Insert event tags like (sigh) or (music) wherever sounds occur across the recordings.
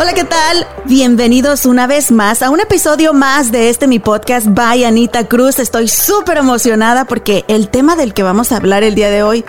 Hola, ¿qué tal? Bienvenidos una vez más a un episodio más de este mi podcast by Anita Cruz. Estoy súper emocionada porque el tema del que vamos a hablar el día de hoy,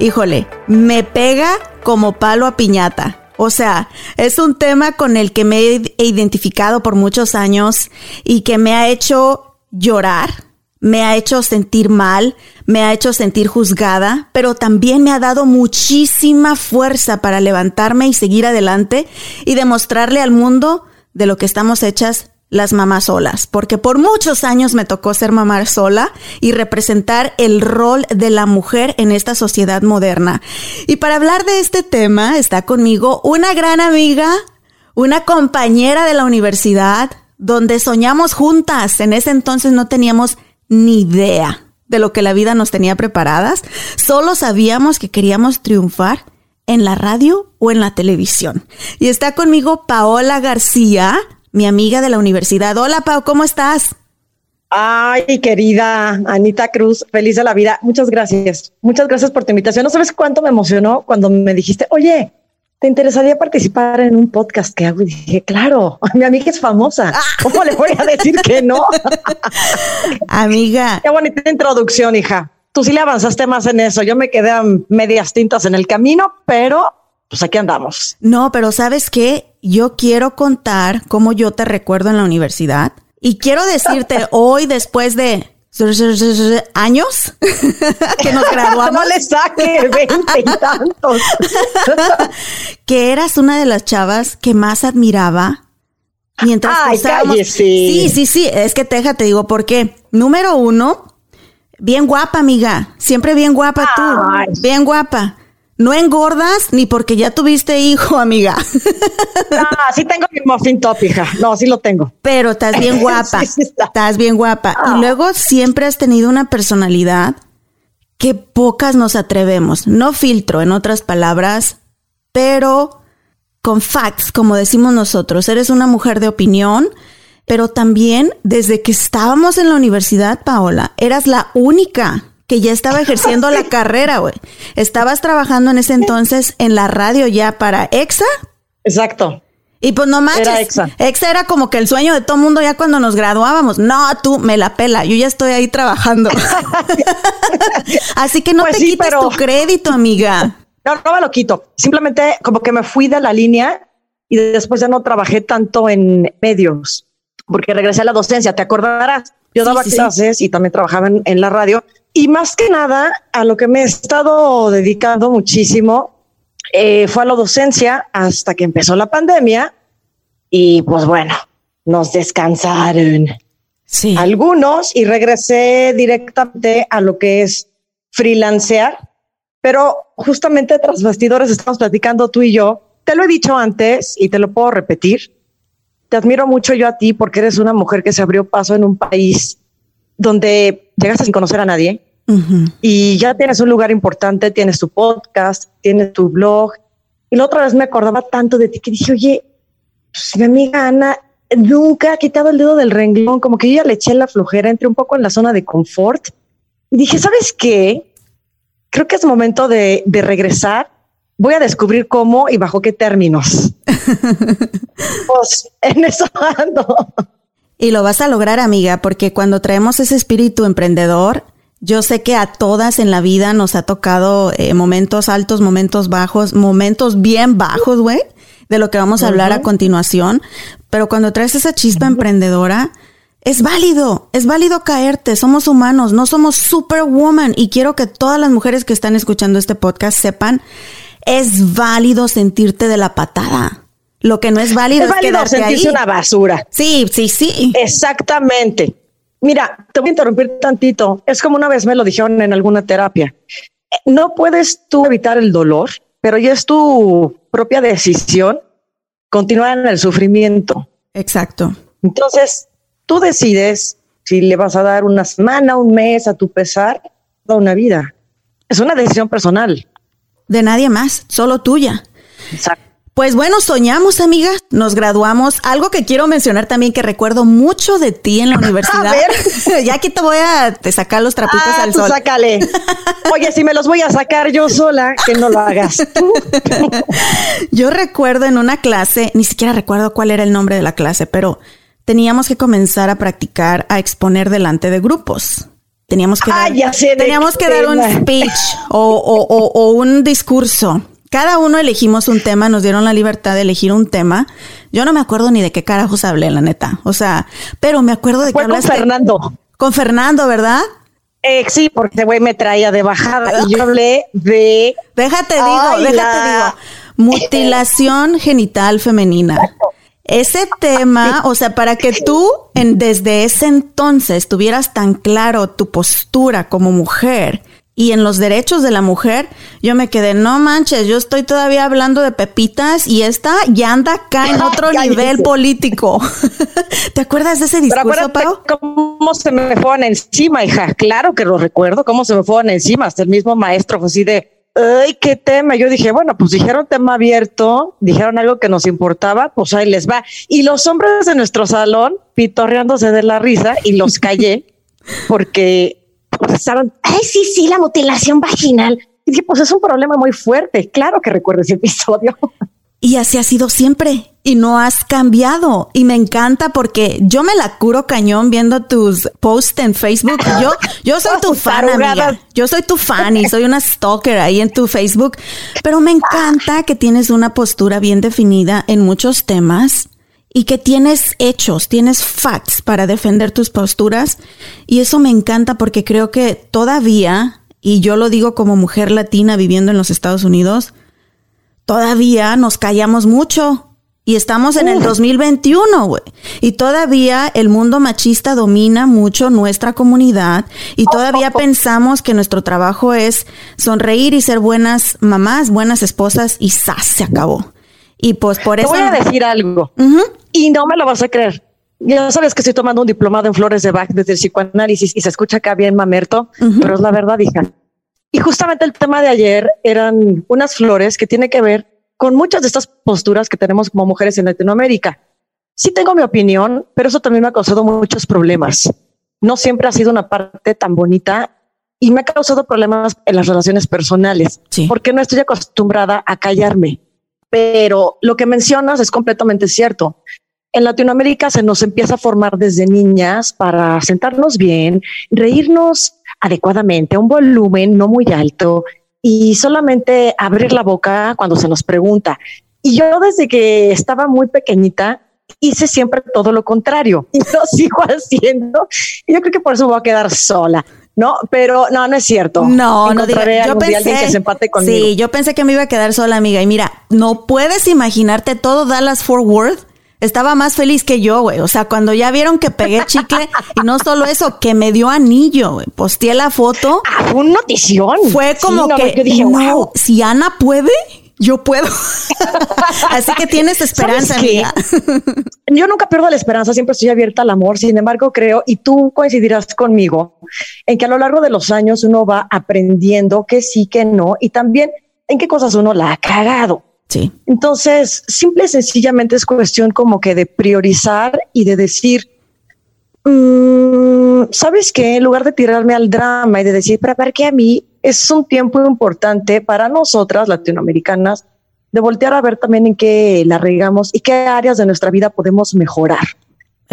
híjole, me pega como palo a piñata. O sea, es un tema con el que me he identificado por muchos años y que me ha hecho llorar, me ha hecho sentir mal, me ha hecho sentir juzgada, pero también me ha dado muchísima fuerza para levantarme y seguir adelante y demostrarle al mundo de lo que estamos hechas las mamás solas, porque por muchos años me tocó ser mamá sola y representar el rol de la mujer en esta sociedad moderna. Y para hablar de este tema está conmigo una gran amiga, una compañera de la universidad, donde soñamos juntas. En ese entonces no teníamos ni idea de lo que la vida nos tenía preparadas. Solo sabíamos que queríamos triunfar en la radio o en la televisión. Y está conmigo Paola García, mi amiga de la universidad. Hola, Pao, ¿cómo estás? Ay, querida Anita Cruz, feliz de la vida. Muchas gracias. Muchas gracias por tu invitación. No sabes cuánto me emocionó cuando me dijiste, oye, ¿te interesaría participar en un podcast que hago? Y dije, claro, (laughs) mi amiga es famosa. ¿Cómo le voy a decir que no? (laughs) amiga. Qué bonita introducción, hija. Tú sí le avanzaste más en eso. Yo me quedé a medias tintas en el camino, pero pues aquí andamos. No, pero ¿sabes qué? Yo quiero contar cómo yo te recuerdo en la universidad. Y quiero decirte (laughs) hoy, después de años (laughs) que nos graduamos. (laughs) No le saque veinte y tantos. (laughs) que eras una de las chavas que más admiraba mientras Ay, cállese. Sí, sí, sí. Es que teja, te digo por qué. Número uno, bien guapa, amiga. Siempre bien guapa tú. Ay. Bien guapa. No engordas ni porque ya tuviste hijo, amiga. (laughs) Ah, sí tengo mi muffin top, hija. No, sí lo tengo. Pero estás bien (laughs) guapa. Sí, sí está. Estás bien guapa. Ah. Y luego siempre has tenido una personalidad que pocas nos atrevemos. No filtro, en otras palabras, pero con facts, como decimos nosotros. Eres una mujer de opinión, pero también desde que estábamos en la universidad, Paola, eras la única que ya estaba ejerciendo la (laughs) carrera, güey. Estabas trabajando en ese entonces en la radio ya para EXA. Exacto. Y pues no manches. Era Exa. Exa era como que el sueño de todo mundo ya cuando nos graduábamos. No, tú me la pela. Yo ya estoy ahí trabajando. (laughs) Así que no Pues te sí, quites pero- tu crédito, amiga. No, no me lo quito. Simplemente como que me fui de la línea y después ya no trabajé tanto en medios porque regresé a la docencia. Te acordarás. Yo Sí, daba sí, sí. clases y también trabajaba en, en la radio y más que nada a lo que me he estado dedicando muchísimo eh, fue a la docencia hasta que empezó la pandemia y pues bueno, nos descansaron Sí. algunos y regresé directamente a lo que es freelancear, pero justamente tras bastidores estamos platicando tú y yo. Te lo he dicho antes y te lo puedo repetir. te admiro mucho yo a ti porque eres una mujer que se abrió paso en un país donde llegaste sin conocer a nadie y ya tienes un lugar importante, tienes tu podcast, tienes tu blog. Y la otra vez me acordaba tanto de ti que dije, oye, pues, mi amiga Ana nunca ha quitado el dedo del renglón, como que yo ya le eché la flojera, entré un poco en la zona de confort y dije, ¿sabes qué? Creo que es momento de, de regresar. Voy a descubrir cómo y bajo qué términos. (laughs) pues en eso ando. Y lo vas a lograr, amiga, porque cuando traemos ese espíritu emprendedor, yo sé que a todas en la vida nos ha tocado eh, momentos altos, momentos bajos, momentos bien bajos, güey, de lo que vamos a hablar a continuación. Pero cuando traes esa chispa emprendedora, es válido, es válido caerte, somos humanos, no somos superwoman. Y quiero que todas las mujeres que están escuchando este podcast sepan, es válido sentirte de la patada. Lo que no es válido es, es válido sentirse una basura. Sí, sí, sí. Exactamente. Mira, te voy a interrumpir tantito. Es como una vez me lo dijeron en alguna terapia. No puedes tú evitar el dolor, pero ya es tu propia decisión continuar en el sufrimiento. Exacto. Entonces, tú decides si le vas a dar una semana, un mes a tu pesar, o una vida. Es una decisión personal. De nadie más, solo tuya. Exacto. Pues bueno, soñamos, amiga, nos graduamos. Algo que quiero mencionar también que recuerdo mucho de ti en la (laughs) universidad. A ver. (laughs) ya aquí te voy a sacar los trapitos ah, al tú sol. Sácale. Oye, si me los voy a sacar yo sola, que no lo hagas tú. (laughs) yo recuerdo en una clase, ni siquiera recuerdo cuál era el nombre de la clase, pero teníamos que comenzar a practicar a exponer delante de grupos. Teníamos que ah, dar, ya sé teníamos que dar un speech o, o, o, o un discurso. Cada uno elegimos un tema, nos dieron la libertad de elegir un tema. Yo no me acuerdo ni de qué carajos hablé, la neta. O sea, pero me acuerdo de Fue que con hablaste Fernando. con Fernando, ¿verdad? Eh, sí, porque güey me traía de bajada y yo hablé de. Déjate digo, Ay, déjate la- digo. Mutilación genital femenina. Ese tema, o sea, para que tú en, desde ese entonces tuvieras tan claro tu postura como mujer y en los derechos de la mujer, yo me quedé, no manches, yo estoy todavía hablando de pepitas y esta ya anda acá en (laughs) otro nivel político. (laughs) ¿Te acuerdas de ese discurso, Pau? cómo se me fueron encima, hija. Claro que lo recuerdo, cómo se me fueron encima. Hasta el mismo maestro fue así de, ay, qué tema. Yo dije, bueno, pues dijeron tema abierto, dijeron algo que nos importaba, pues ahí les va. Y los hombres de nuestro salón pitorreándose de la risa y los callé porque estaban, ay, sí, sí, la mutilación vaginal. Y dije, pues es un problema muy fuerte. Claro que recuerdo ese episodio. Y así ha sido siempre. Y no has cambiado. Y me encanta porque yo me la curo cañón viendo tus posts en Facebook. Yo, yo soy tu fan, amiga. Yo soy tu fan y soy una stalker ahí en tu Facebook. Pero me encanta que tienes una postura bien definida en muchos temas y que tienes hechos, tienes facts para defender tus posturas. Y eso me encanta porque creo que todavía, y yo lo digo como mujer latina viviendo en los Estados Unidos, todavía nos callamos mucho. Y estamos en el 2021, güey. Y todavía el mundo machista domina mucho nuestra comunidad. Y todavía pensamos que nuestro trabajo es sonreír y ser buenas mamás, buenas esposas. Y ¡zas! Se acabó. Y pues por Te eso... voy a decir algo. Ujú. Y no me lo vas a creer. Ya sabes que estoy tomando un diplomado en flores de Bach desde el psicoanálisis y se escucha acá bien mamerto, Ujú. pero es la verdad, hija. Y justamente el tema de ayer eran unas flores que tiene que ver con muchas de estas posturas que tenemos como mujeres en Latinoamérica. Sí tengo mi opinión, pero eso también me ha causado muchos problemas. No siempre ha sido una parte tan bonita y me ha causado problemas en las relaciones personales, Sí. porque no estoy acostumbrada a callarme. Pero lo que mencionas es completamente cierto. En Latinoamérica se nos empieza a formar desde niñas para sentarnos bien, reírnos adecuadamente, a un volumen no muy alto y solamente abrir la boca cuando se nos pregunta. Y yo desde que estaba muy pequeñita hice siempre todo lo contrario (laughs) y lo sigo haciendo. Y yo creo que por eso me voy a quedar sola. No, pero no, no es cierto. No, no diga. Yo algún día alguien pensé, que se empate conmigo. sí, yo pensé que me iba a quedar sola, amiga. Y mira, no puedes imaginarte todo Dallas Fort Worth. Estaba más feliz que yo, güey. O sea, cuando ya vieron que pegué chicle y no solo eso, que me dio anillo, güey. Posteé la foto. Ah, fue una notición. Fue Sí, como no, no, que yo dije, no, wow. si Ana puede, yo puedo. (laughs) Así que tienes esperanza, amiga. (laughs) yo nunca pierdo la esperanza, siempre estoy abierta al amor. Sin embargo, creo, y tú coincidirás conmigo, en que a lo largo de los años uno va aprendiendo que sí, que no, y también en qué cosas uno la ha cagado. Sí. Entonces, simple y sencillamente es cuestión como que de priorizar y de decir, mm, ¿sabes qué? En lugar de tirarme al drama y de decir, pero ¿para qué a mí? Es un tiempo importante para nosotras latinoamericanas de voltear a ver también en qué la regamos y qué áreas de nuestra vida podemos mejorar.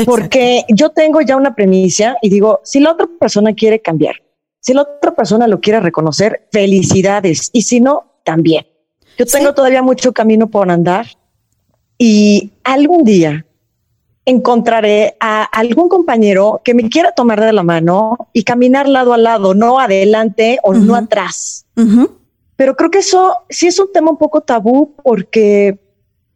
Porque yo tengo ya una premisa y digo, si la otra persona quiere cambiar, si la otra persona lo quiere reconocer, felicidades. Y si no, también. Yo tengo todavía mucho camino por andar y algún día encontraré a algún compañero que me quiera tomar de la mano y caminar lado a lado, no adelante o no atrás. Pero creo que eso sí es un tema un poco tabú porque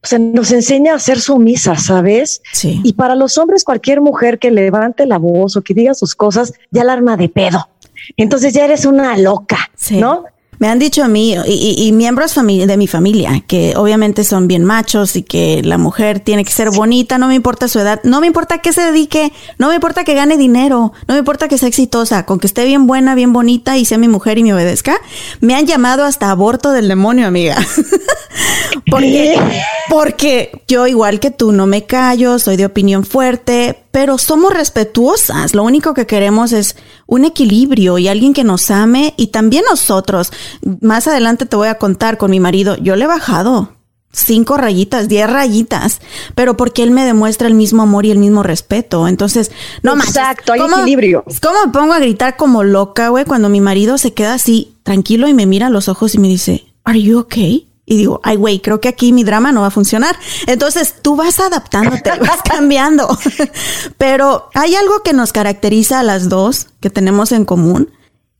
se nos enseña a ser sumisas, ¿sabes? Sí. Y para los hombres, cualquier mujer que levante la voz o que diga sus cosas, ya la arma de pedo. Entonces ya eres una loca, ¿no? Me han dicho a mí y, miembros de mi familia que obviamente son bien machos y que la mujer tiene que ser bonita, no me importa su edad, no me importa que se dedique, no me importa que gane dinero, no me importa que sea exitosa, con que esté bien buena, bien bonita y sea mi mujer y me obedezca. Me han llamado hasta aborto del demonio, amiga. (laughs) porque, porque yo igual que tú no me callo, soy de opinión fuerte, pero somos respetuosas. Lo único que queremos es un equilibrio y alguien que nos ame y también nosotros. Más adelante te voy a contar con mi marido, yo le he bajado cinco rayitas, diez rayitas, pero porque él me demuestra el mismo amor y el mismo respeto. Entonces, no más. Exacto, hay equilibrio. ¿Cómo me pongo a gritar como loca, güey, cuando mi marido se queda así tranquilo y me mira a los ojos y me dice, ¿Are you okay? y digo, ay, güey, creo que aquí mi drama no va a funcionar. Entonces tú vas adaptándote, (laughs) vas cambiando. (laughs) Pero hay algo que nos caracteriza a las dos, que tenemos en común,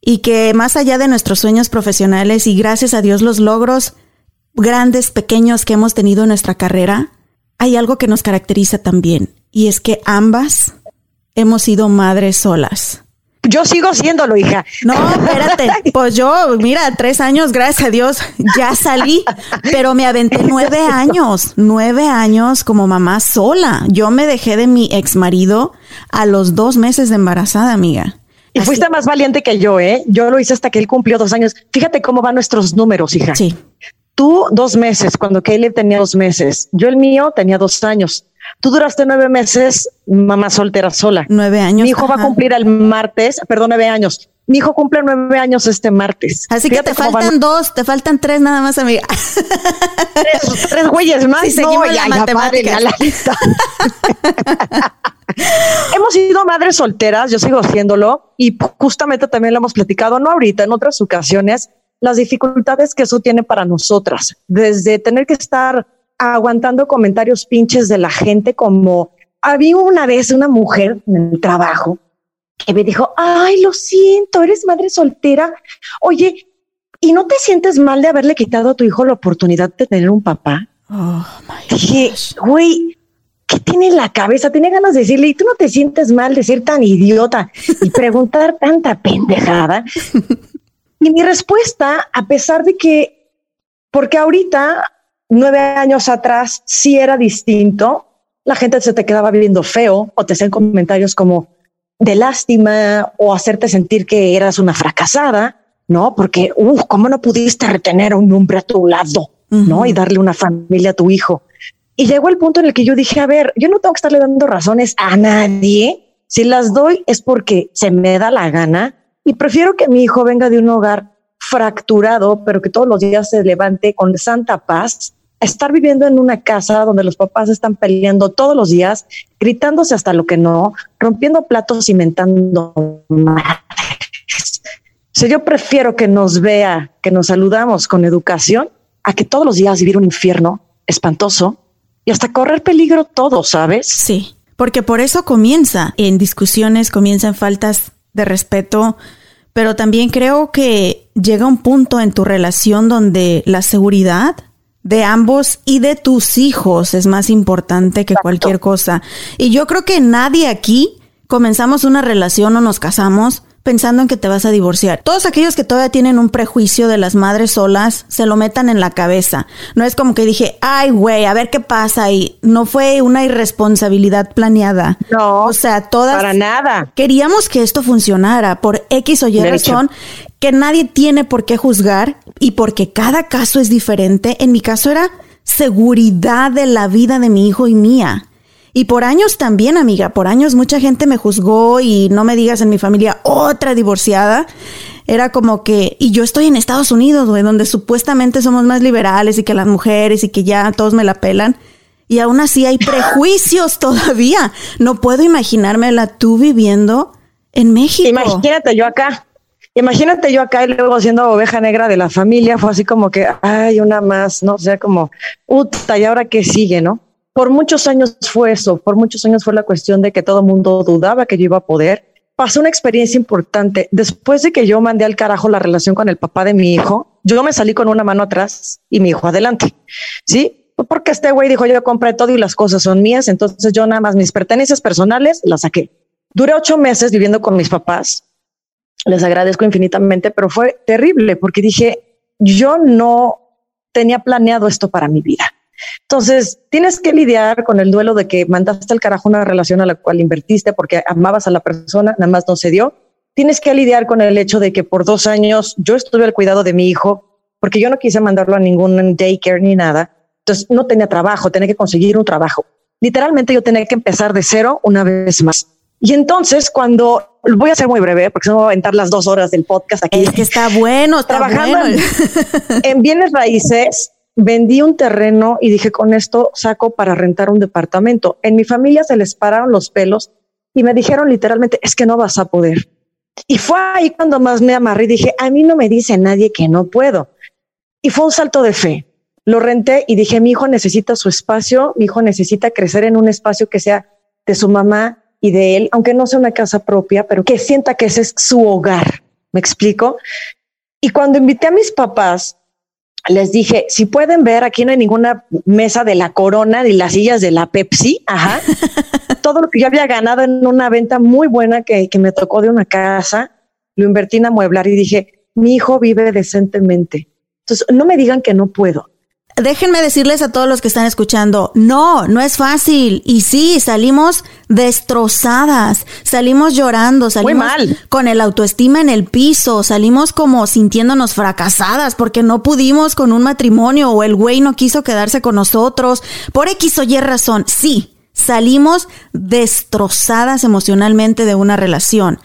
y que más allá de nuestros sueños profesionales y gracias a Dios los logros grandes, pequeños que hemos tenido en nuestra carrera, hay algo que nos caracteriza también, y es que ambas hemos sido madres solas. Yo sigo siéndolo, hija. No, espérate. (laughs) Pues yo, mira, tres años, gracias a Dios, ya salí, pero me aventé nueve años, nueve años como mamá sola. Yo me dejé de mi ex marido a los dos meses de embarazada, amiga. Y fuiste más valiente que yo, ¿eh? Yo lo hice hasta que él cumplió dos años. Fíjate cómo van nuestros números, hija. Sí. Tú dos meses, cuando Caleb tenía dos meses. Yo el mío tenía dos años. Tú duraste nueve meses, mamá soltera sola. Nueve años. Mi hijo va a cumplir el martes, perdón, nueve años. Mi hijo cumple nueve años este martes. Así que te faltan dos, te faltan tres nada más, amiga. Tres, güeyes más. Sí, no, ya, ya, la lista. (laughs) hemos sido madres solteras, yo sigo haciéndolo y justamente también lo hemos platicado, no ahorita, en otras ocasiones, las dificultades que eso tiene para nosotras, desde tener que estar aguantando comentarios pinches de la gente como había una vez una mujer en el trabajo que me dijo, ay, lo siento, eres madre soltera. Oye, ¿y no te sientes mal de haberle quitado a tu hijo la oportunidad de tener un papá? Oh, Dije, güey, ¿qué tiene en la cabeza? Tiene ganas de decirle, ¿y tú no te sientes mal de ser tan idiota y preguntar tanta pendejada? y mi respuesta, a pesar de que, porque ahorita nueve años atrás sí era distinto, la gente se te quedaba viendo feo o te hacían comentarios como de lástima o hacerte sentir que eras una fracasada, ¿no? Porque, uff, ¿cómo no pudiste retener a un hombre a tu lado, ¿no? Y darle una familia a tu hijo. Y llegó el punto en el que yo dije, a ver, yo no tengo que estarle dando razones a nadie. Si las doy es porque se me da la gana y prefiero que mi hijo venga de un hogar fracturado, pero que todos los días se levante con santa paz, estar viviendo en una casa donde los papás están peleando todos los días, gritándose hasta lo que no, rompiendo platos, inventando madres. Si yo prefiero que nos vea, que nos saludamos con educación, a que todos los días vivir un infierno espantoso y hasta correr peligro todo, ¿sabes? Sí, porque por eso comienza en discusiones, comienza en faltas de respeto, pero también creo que llega un punto en tu relación donde la seguridad de ambos y de tus hijos es más importante que cualquier cosa. Y yo creo que nadie aquí comenzamos una relación o nos casamos pensando en que te vas a divorciar. Todos aquellos que todavía tienen un prejuicio de las madres solas, se lo metan en la cabeza. No es como que dije, ay, güey, a ver qué pasa. Y no fue una irresponsabilidad planeada. No. O sea, todas. Para nada. Queríamos que esto funcionara por X o Y razón, que nadie tiene por qué juzgar y porque cada caso es diferente. En mi caso era seguridad de la vida de mi hijo y mía. Y por años también, amiga, por años mucha gente me juzgó y no me digas en mi familia otra divorciada. Era como que, y yo estoy en Estados Unidos, güey, donde supuestamente somos más liberales y que las mujeres y que ya todos me la pelan. Y aún así hay prejuicios (laughs) todavía. No puedo imaginármela tú viviendo en México. Imagínate yo acá. Imagínate yo acá y luego siendo oveja negra de la familia, fue así como que, ay, una más, ¿no? O sea, como, puta, ¿y ahora qué sigue, no? Por muchos años fue eso, por muchos años fue la cuestión de que todo el mundo dudaba que yo iba a poder. Pasó una experiencia importante. Después de que yo mandé al carajo la relación con el papá de mi hijo, yo me salí con una mano atrás y mi hijo adelante. Sí, porque este güey dijo yo compré todo y las cosas son mías, entonces yo nada más mis pertenencias personales las saqué. Duré ocho meses viviendo con mis papás. Les agradezco infinitamente, pero fue terrible porque dije, yo no tenía planeado esto para mi vida. Entonces, tienes que lidiar con el duelo de que mandaste al carajo una relación a la cual invertiste porque amabas a la persona, nada más no se dio. Tienes que lidiar con el hecho de que por dos años yo estuve al cuidado de mi hijo porque yo no quise mandarlo a ningún daycare ni nada. Entonces, no tenía trabajo, tenía que conseguir un trabajo. Literalmente yo tenía que empezar de cero una vez más. Y entonces, cuando voy a ser muy breve, porque se me va a aventar las dos horas del podcast aquí. Es que está bueno, trabajando bueno. En, en bienes raíces, vendí un terreno y dije, con esto saco para rentar un departamento. En mi familia se les pararon los pelos y me dijeron literalmente, es que no vas a poder. Y fue ahí cuando más me amarré y dije, a mí no me dice nadie que no puedo. Y fue un salto de fe. Lo renté y dije, mi hijo necesita su espacio, mi hijo necesita crecer en un espacio que sea de su mamá y de él, aunque no sea una casa propia, pero que sienta que ese es su hogar. ¿Me explico? Y cuando invité a mis papás, les dije, si pueden ver, aquí no hay ninguna mesa de la corona ni las sillas de la Pepsi. Ajá. (laughs) Todo lo que yo había ganado en una venta muy buena que, que me tocó de una casa, lo invertí en amueblar y dije, mi hijo vive decentemente. Entonces, no me digan que no puedo. Déjenme decirles a todos los que están escuchando, no, no es fácil. Y sí, salimos destrozadas, salimos llorando, salimos mal. con el autoestima en el piso, salimos como sintiéndonos fracasadas porque no pudimos con un matrimonio o el güey no quiso quedarse con nosotros. Por X o Y razón, sí, salimos destrozadas emocionalmente de una relación.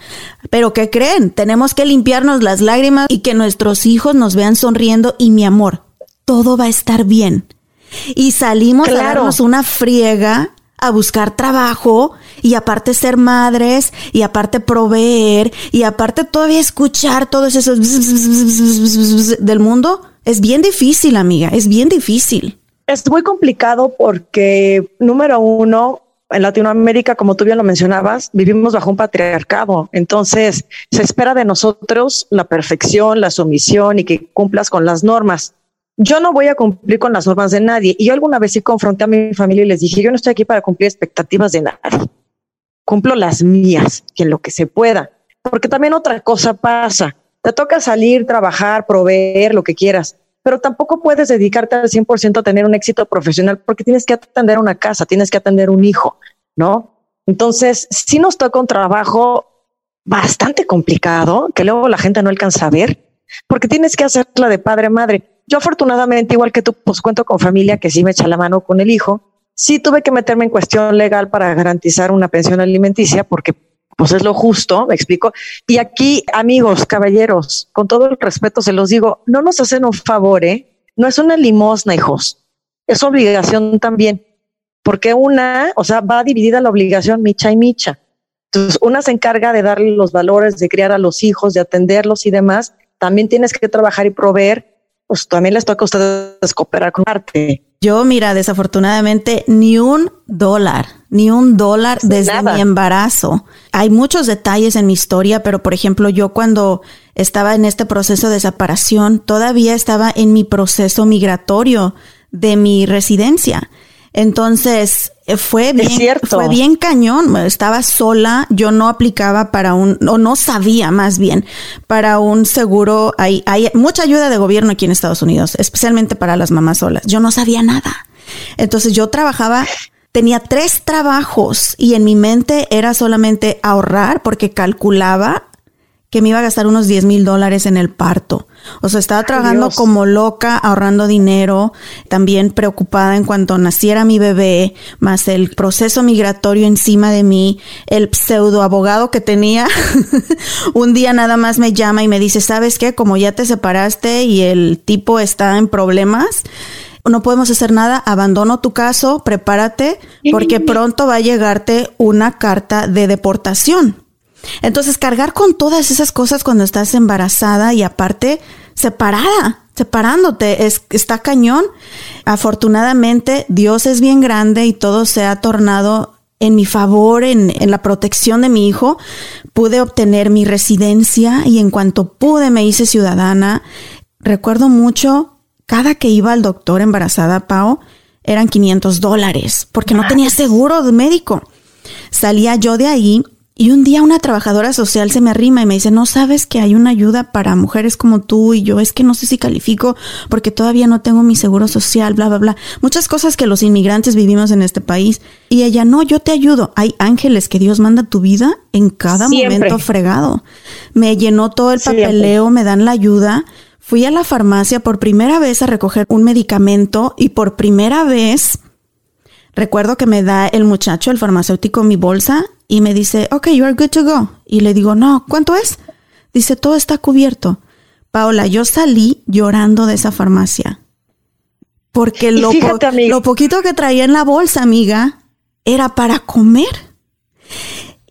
Pero ¿qué creen? Tenemos que limpiarnos las lágrimas y que nuestros hijos nos vean sonriendo y mi amor, todo va a estar bien. Y salimos a darnos una friega a buscar trabajo y aparte ser madres y aparte proveer y aparte todavía escuchar todos esos del mundo. Es bien difícil, amiga, es bien difícil. Es muy complicado porque, número uno, en Latinoamérica, como tú bien lo mencionabas, vivimos bajo un patriarcado. Entonces, se espera de nosotros la perfección, la sumisión y que cumplas con las normas. Yo no voy a cumplir con las normas de nadie. Y yo alguna vez sí confronté a mi familia y les dije, yo no estoy aquí para cumplir expectativas de nadie. Cumplo las mías y lo que se pueda. Porque también otra cosa pasa. Te toca salir, trabajar, proveer, lo que quieras pero tampoco puedes dedicarte al 100% a tener un éxito profesional porque tienes que atender una casa, tienes que atender un hijo, ¿no? Entonces, sí nos toca un trabajo bastante complicado que luego la gente no alcanza a ver porque tienes que hacerla de padre a madre. Yo afortunadamente, igual que tú, pues cuento con familia que sí me echa la mano con el hijo. Sí tuve que meterme en cuestión legal para garantizar una pensión alimenticia porque pues es lo justo, me explico. Y aquí, amigos, caballeros, con todo el respeto se los digo, no nos hacen un favor, ¿eh? No es una limosna, hijos. Es obligación también. Porque una, o sea, va dividida la obligación micha y micha. Entonces, una se encarga de darle los valores, de criar a los hijos, de atenderlos y demás. También tienes que trabajar y proveer. Pues también les toca a ustedes cooperar con arte. Yo, mira, desafortunadamente, ni un dólar, ni un dólar desde Nada. mi embarazo. Hay muchos detalles en mi historia, pero por ejemplo, yo cuando estaba en este proceso de separación, todavía estaba en mi proceso migratorio de mi residencia. Entonces, fue bien, cierto. fue bien cañón. Estaba sola, yo no aplicaba para un, o no sabía más bien, para un seguro. Hay, hay mucha ayuda de gobierno aquí en Estados Unidos, especialmente para las mamás solas. Yo no sabía nada. Entonces yo trabajaba, tenía tres trabajos y en mi mente era solamente ahorrar porque calculaba que me iba a gastar unos 10 mil dólares en el parto. O sea, estaba trabajando Dios. como loca, ahorrando dinero, también preocupada en cuanto naciera mi bebé, más el proceso migratorio encima de mí, el pseudo abogado que tenía. (laughs) Un día nada más me llama y me dice, ¿sabes qué? Como ya te separaste y el tipo está en problemas, no podemos hacer nada, abandono tu caso, prepárate, porque pronto va a llegarte una carta de deportación. Entonces, cargar con todas esas cosas cuando estás embarazada y aparte separada, separándote, es, está cañón. Afortunadamente, Dios es bien grande y todo se ha tornado en mi favor, en, en la protección de mi hijo. Pude obtener mi residencia y en cuanto pude me hice ciudadana. Recuerdo mucho, cada que iba al doctor embarazada, Pau, eran 500 dólares, porque no tenía seguro de médico. Salía yo de ahí y un día una trabajadora social se me arrima y me dice, no sabes que hay una ayuda para mujeres como tú y yo es que no sé si califico porque todavía no tengo mi seguro social, bla, bla, bla. Muchas cosas que los inmigrantes vivimos en este país. Y ella, no, yo te ayudo. Hay ángeles que Dios manda a tu vida en cada Siempre. momento fregado. Me llenó todo el Siempre. papeleo, me dan la ayuda. Fui a la farmacia por primera vez a recoger un medicamento y por primera vez recuerdo que me da el muchacho, el farmacéutico, mi bolsa y me dice, ok, you are good to go. Y le digo, no, ¿cuánto es? Dice, todo está cubierto. Paola, yo salí llorando de esa farmacia. Porque lo, po- fíjate, amiga. lo poquito que traía en la bolsa, amiga, era para comer.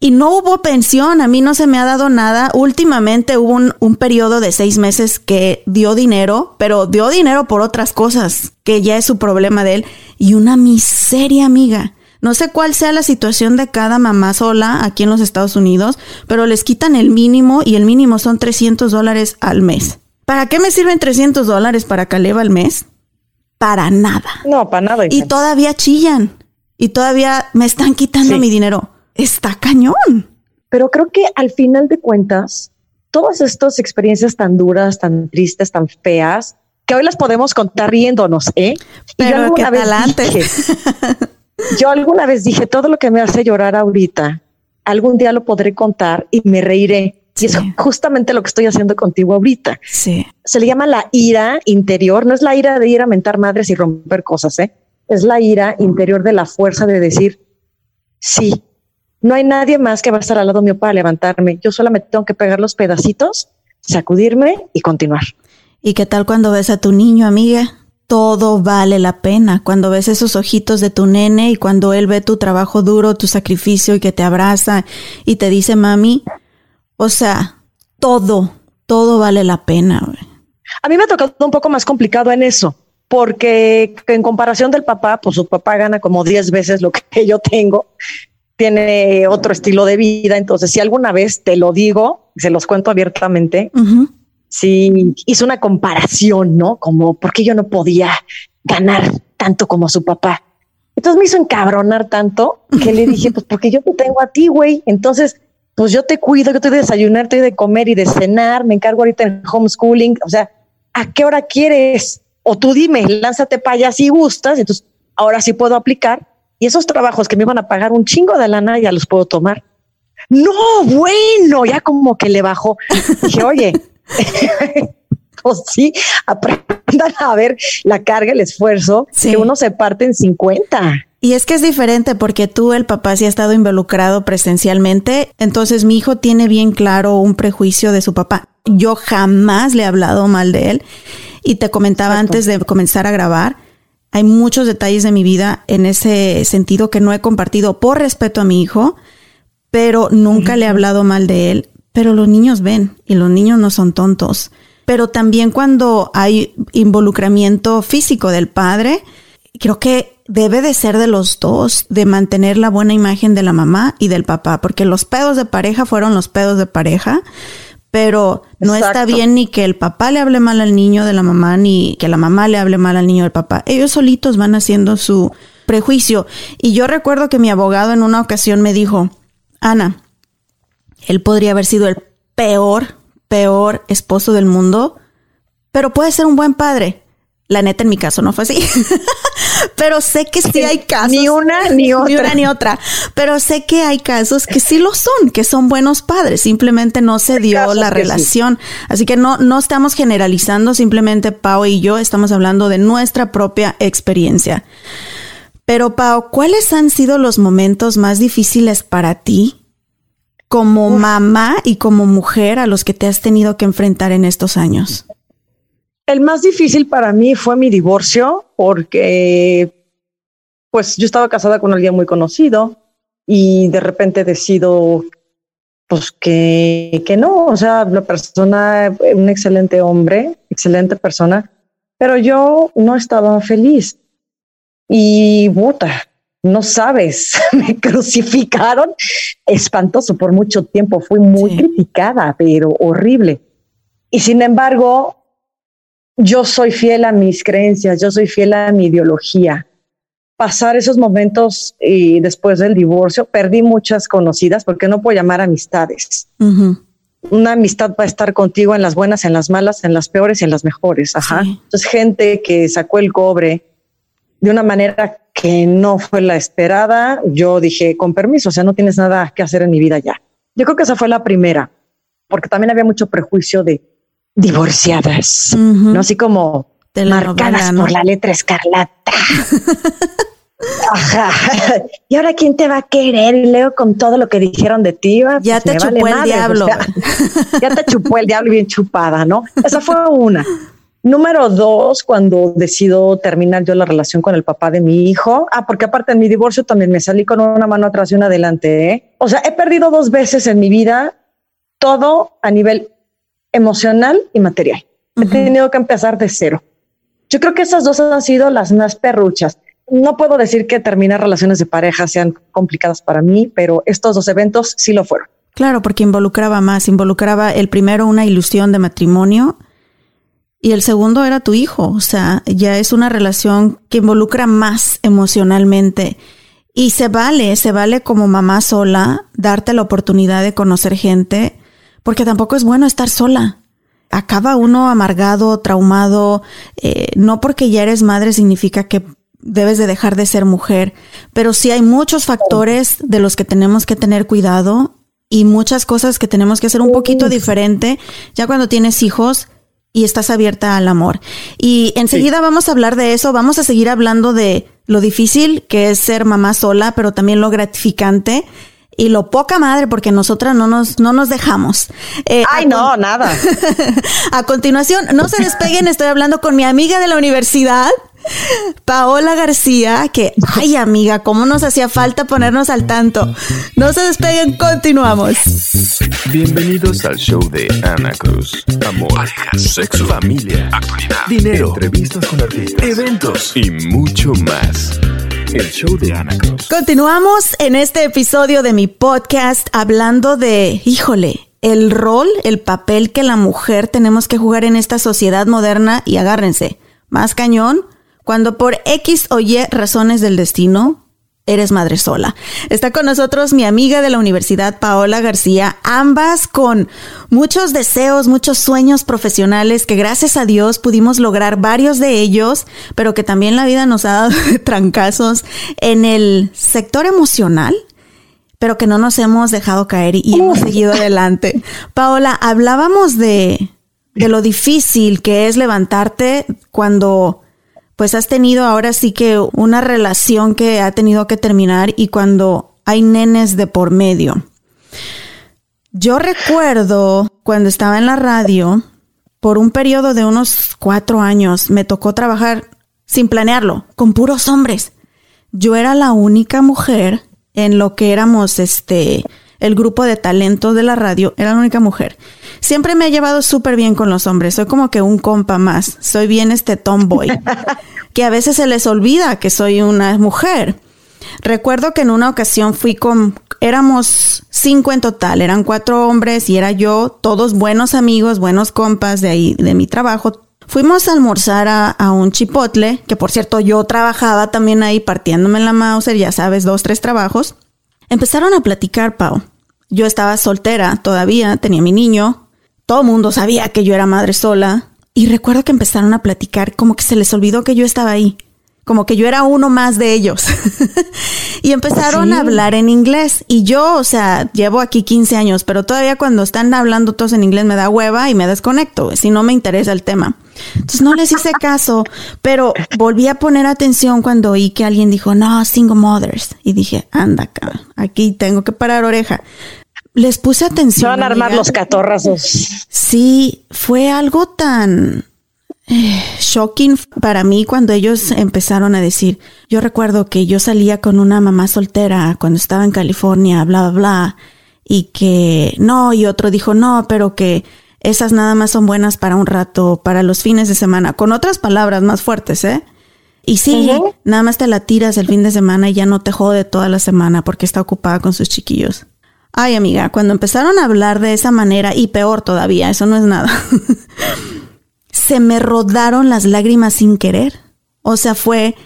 Y no hubo pensión, a mí no se me ha dado nada. Últimamente hubo un, un periodo de seis meses que dio dinero, pero dio dinero por otras cosas, que ya es su problema de él. Y una miseria, amiga. No sé cuál sea la situación de cada mamá sola aquí en los Estados Unidos, pero les quitan el mínimo y el mínimo son 300 dólares al mes. ¿Para qué me sirven 300 dólares para Caleb al mes? Para nada. No, para nada. Y todavía chillan. Y todavía me están quitando Sí. mi dinero. Está cañón. Pero creo que al final de cuentas, todas estas experiencias tan duras, tan tristes, tan feas, que hoy las podemos contar riéndonos, ¿eh? Pero ¿qué tal antes? dije, (laughs) yo alguna vez dije, todo lo que me hace llorar ahorita, algún día lo podré contar y me reiré. Y es Sí. justamente lo que estoy haciendo contigo ahorita. Sí. Se le llama la ira interior, no es la ira de ir a mentar madres y romper cosas, ¿eh? Es la ira interior de la fuerza de decir, sí, no hay nadie más que va a estar al lado mío para levantarme. Yo solamente tengo que pegar los pedacitos, sacudirme y continuar. ¿Y qué tal cuando ves a tu niño, amiga? Todo vale la pena. Cuando ves esos ojitos de tu nene y cuando él ve tu trabajo duro, tu sacrificio y que te abraza y te dice, mami, o sea, todo, todo vale la pena. A mí me ha tocado un poco más complicado en eso, porque en comparación del papá, pues su papá gana como 10 veces lo que (laughs) yo tengo, tiene otro estilo de vida, entonces si alguna vez te lo digo, se los cuento abiertamente, Ujú. sí hizo una comparación, ¿no? Como por qué yo no podía ganar tanto como su papá. Entonces me hizo encabronar tanto que le dije, (laughs) pues porque yo te tengo a ti, güey. Entonces, pues yo te cuido, yo te doy de desayunar, te doy de comer y de cenar, me encargo ahorita en homeschooling. O sea, ¿a qué hora quieres? O tú dime, lánzate para allá si gustas. Entonces, ahora sí puedo aplicar. Y esos trabajos que me iban a pagar un chingo de lana, ya los puedo tomar. No, bueno, ya como que le bajó. Dije, oye, (laughs) pues sí, aprendan a ver la carga, el esfuerzo, Sí. que uno se parte en 50. Y es que es diferente porque tú, el papá, sí ha estado involucrado presencialmente. Entonces mi hijo tiene bien claro un prejuicio de su papá. Yo jamás le he hablado mal de él. Y te comentaba Exacto. antes de comenzar a grabar, hay muchos detalles de mi vida en ese sentido que no he compartido por respeto a mi hijo, pero nunca le he hablado mal de él. Pero los niños ven y los niños no son tontos. Pero también cuando hay involucramiento físico del padre, creo que debe de ser de los dos, de mantener la buena imagen de la mamá y del papá, porque los pedos de pareja fueron los pedos de pareja, pero no está bien ni que el papá le hable mal al niño de la mamá, ni que la mamá le hable mal al niño del papá. Ellos solitos van haciendo su, prejuicio. Y yo recuerdo que mi abogado en una ocasión me dijo, Ana, él podría haber sido el peor, peor esposo del mundo, pero puede ser un buen padre. La neta, en mi caso no fue así. (laughs) pero sé que sí hay casos. Ni una ni otra. (laughs) Ni una ni otra. Pero sé que hay casos que sí lo son, que son buenos padres. Simplemente no se dio la relación. Así que no, no estamos generalizando, simplemente Pau y yo estamos hablando de nuestra propia experiencia. Pero Pau, ¿cuáles han sido los momentos más difíciles para ti como mamá y como mujer a los que te has tenido que enfrentar en estos años? El más difícil para mí fue mi divorcio porque pues yo estaba casada con alguien muy conocido y de repente decido pues que, que no, o sea, la persona, un excelente hombre, excelente persona, pero yo no estaba feliz. Y puta, no sabes, (laughs) me crucificaron espantoso por mucho tiempo, fui muy criticada, pero horrible. Y sin embargo, yo soy fiel a mis creencias, yo soy fiel a mi ideología. Pasar esos momentos y después del divorcio, perdí muchas conocidas porque no puedo llamar amistades. Una amistad va a estar contigo en las buenas, en las malas, en las peores y en las mejores. Ajá. Entonces, gente que sacó el cobre de una manera que no fue la esperada, yo dije, con permiso, o sea, no tienes nada que hacer en mi vida ya. Yo creo que esa fue la primera, porque también había mucho prejuicio de divorciadas, ¿no? Así como marcadas por la letra escarlata. (laughs) Ajá. Y ahora quién te va a querer y leo con todo lo que dijeron de ti. Pues ya te chupó el diablo. ya te chupó el diablo bien chupada, ¿no? Esa fue una. Número dos, cuando decido terminar yo la relación con el papá de mi hijo. Ah, porque aparte en mi divorcio también me salí con una mano atrás y una adelante. ¿eh? O sea, he perdido dos veces en mi vida todo a nivel emocional y material. He tenido que empezar de cero. Yo creo que esas dos han sido las más perruchas. No puedo decir que terminar relaciones de pareja sean complicadas para mí, pero estos dos eventos sí lo fueron. Claro, porque involucraba más. Involucraba el primero una ilusión de matrimonio y el segundo era tu hijo. O sea, ya es una relación que involucra más emocionalmente. Y se vale, se vale como mamá sola darte la oportunidad de conocer gente porque tampoco es bueno estar sola. Acaba uno amargado, traumado, eh, no porque ya eres madre significa que debes de dejar de ser mujer, pero sí hay muchos factores de los que tenemos que tener cuidado y muchas cosas que tenemos que hacer un poquito diferente ya cuando tienes hijos y estás abierta al amor. Y enseguida vamos a hablar de eso, vamos a seguir hablando de lo difícil que es ser mamá sola, pero también lo gratificante y lo poca madre porque nosotras no nos, no nos dejamos. Eh, Ay, no, nada. (laughs) a continuación, no se despeguen, estoy hablando con mi amiga de la universidad. Paola García, que, ay amiga, cómo nos hacía falta ponernos al tanto. No se despeguen, continuamos. Bienvenidos al show de Ana Cruz. Amor, sexo, familia, actualidad, dinero, entrevistas con artistas, eventos y mucho más. El show de Ana Cruz. Continuamos en este episodio de mi podcast hablando de, híjole, el rol, el papel que la mujer tenemos que jugar en esta sociedad moderna y agárrense, más cañón, cuando por X o Y razones del destino eres madre sola. Está con nosotros mi amiga de la universidad, Paola García, ambas con muchos deseos, muchos sueños profesionales que gracias a Dios pudimos lograr varios de ellos, pero que también la vida nos ha dado (laughs) trancazos en el sector emocional pero que no nos hemos dejado caer y, hemos seguido adelante. (laughs) Paola, hablábamos de, de lo difícil que es levantarte cuando pues has tenido ahora sí que una relación que ha tenido que terminar y cuando hay nenes de por medio. Yo recuerdo cuando estaba en la radio, por un periodo de unos cuatro años, me tocó trabajar sin planearlo, con puros hombres. Yo era la única mujer en lo que éramos este el grupo de talento de la radio, era la única mujer. Siempre me ha llevado súper bien con los hombres, soy como que un compa más, soy bien este tomboy, (laughs) que a veces se les olvida que soy una mujer. Recuerdo que en una ocasión fui con, éramos cinco en total, eran cuatro hombres y era yo, todos buenos amigos, buenos compas de ahí, de mi trabajo. Fuimos a almorzar a, un chipotle, que por cierto yo trabajaba también ahí partiéndome en la Mauser, ya sabes, dos, tres trabajos. Empezaron a platicar, Pau. Yo estaba soltera todavía, tenía mi niño. Todo el mundo sabía que yo era madre sola. Y recuerdo que empezaron a platicar como que se les olvidó que yo estaba ahí como que yo era uno más de ellos. (laughs) y empezaron a hablar en inglés. Y yo, o sea, llevo aquí 15 años, pero todavía cuando están hablando todos en inglés me da hueva y me desconecto, si no me interesa el tema. Entonces no les hice caso, pero volví a poner atención cuando oí que alguien dijo, no, single mothers. Y dije, anda acá, aquí tengo que parar oreja. Les puse atención. Se van a armar los catorrazos. Sí, fue algo tan shocking para mí cuando ellos empezaron a decir, yo recuerdo que yo salía con una mamá soltera cuando estaba en California, bla, bla, bla, y que no, y otro dijo, no, pero que esas nada más son buenas para un rato, para los fines de semana, con otras palabras más fuertes, ¿eh? Y sí, nada más te la tiras el fin de semana y ya no te jode toda la semana porque está ocupada con sus chiquillos. Ay, amiga, cuando empezaron a hablar de esa manera, y peor todavía, eso no es nada. (laughs) se me rodaron las lágrimas sin querer. O sea, fue,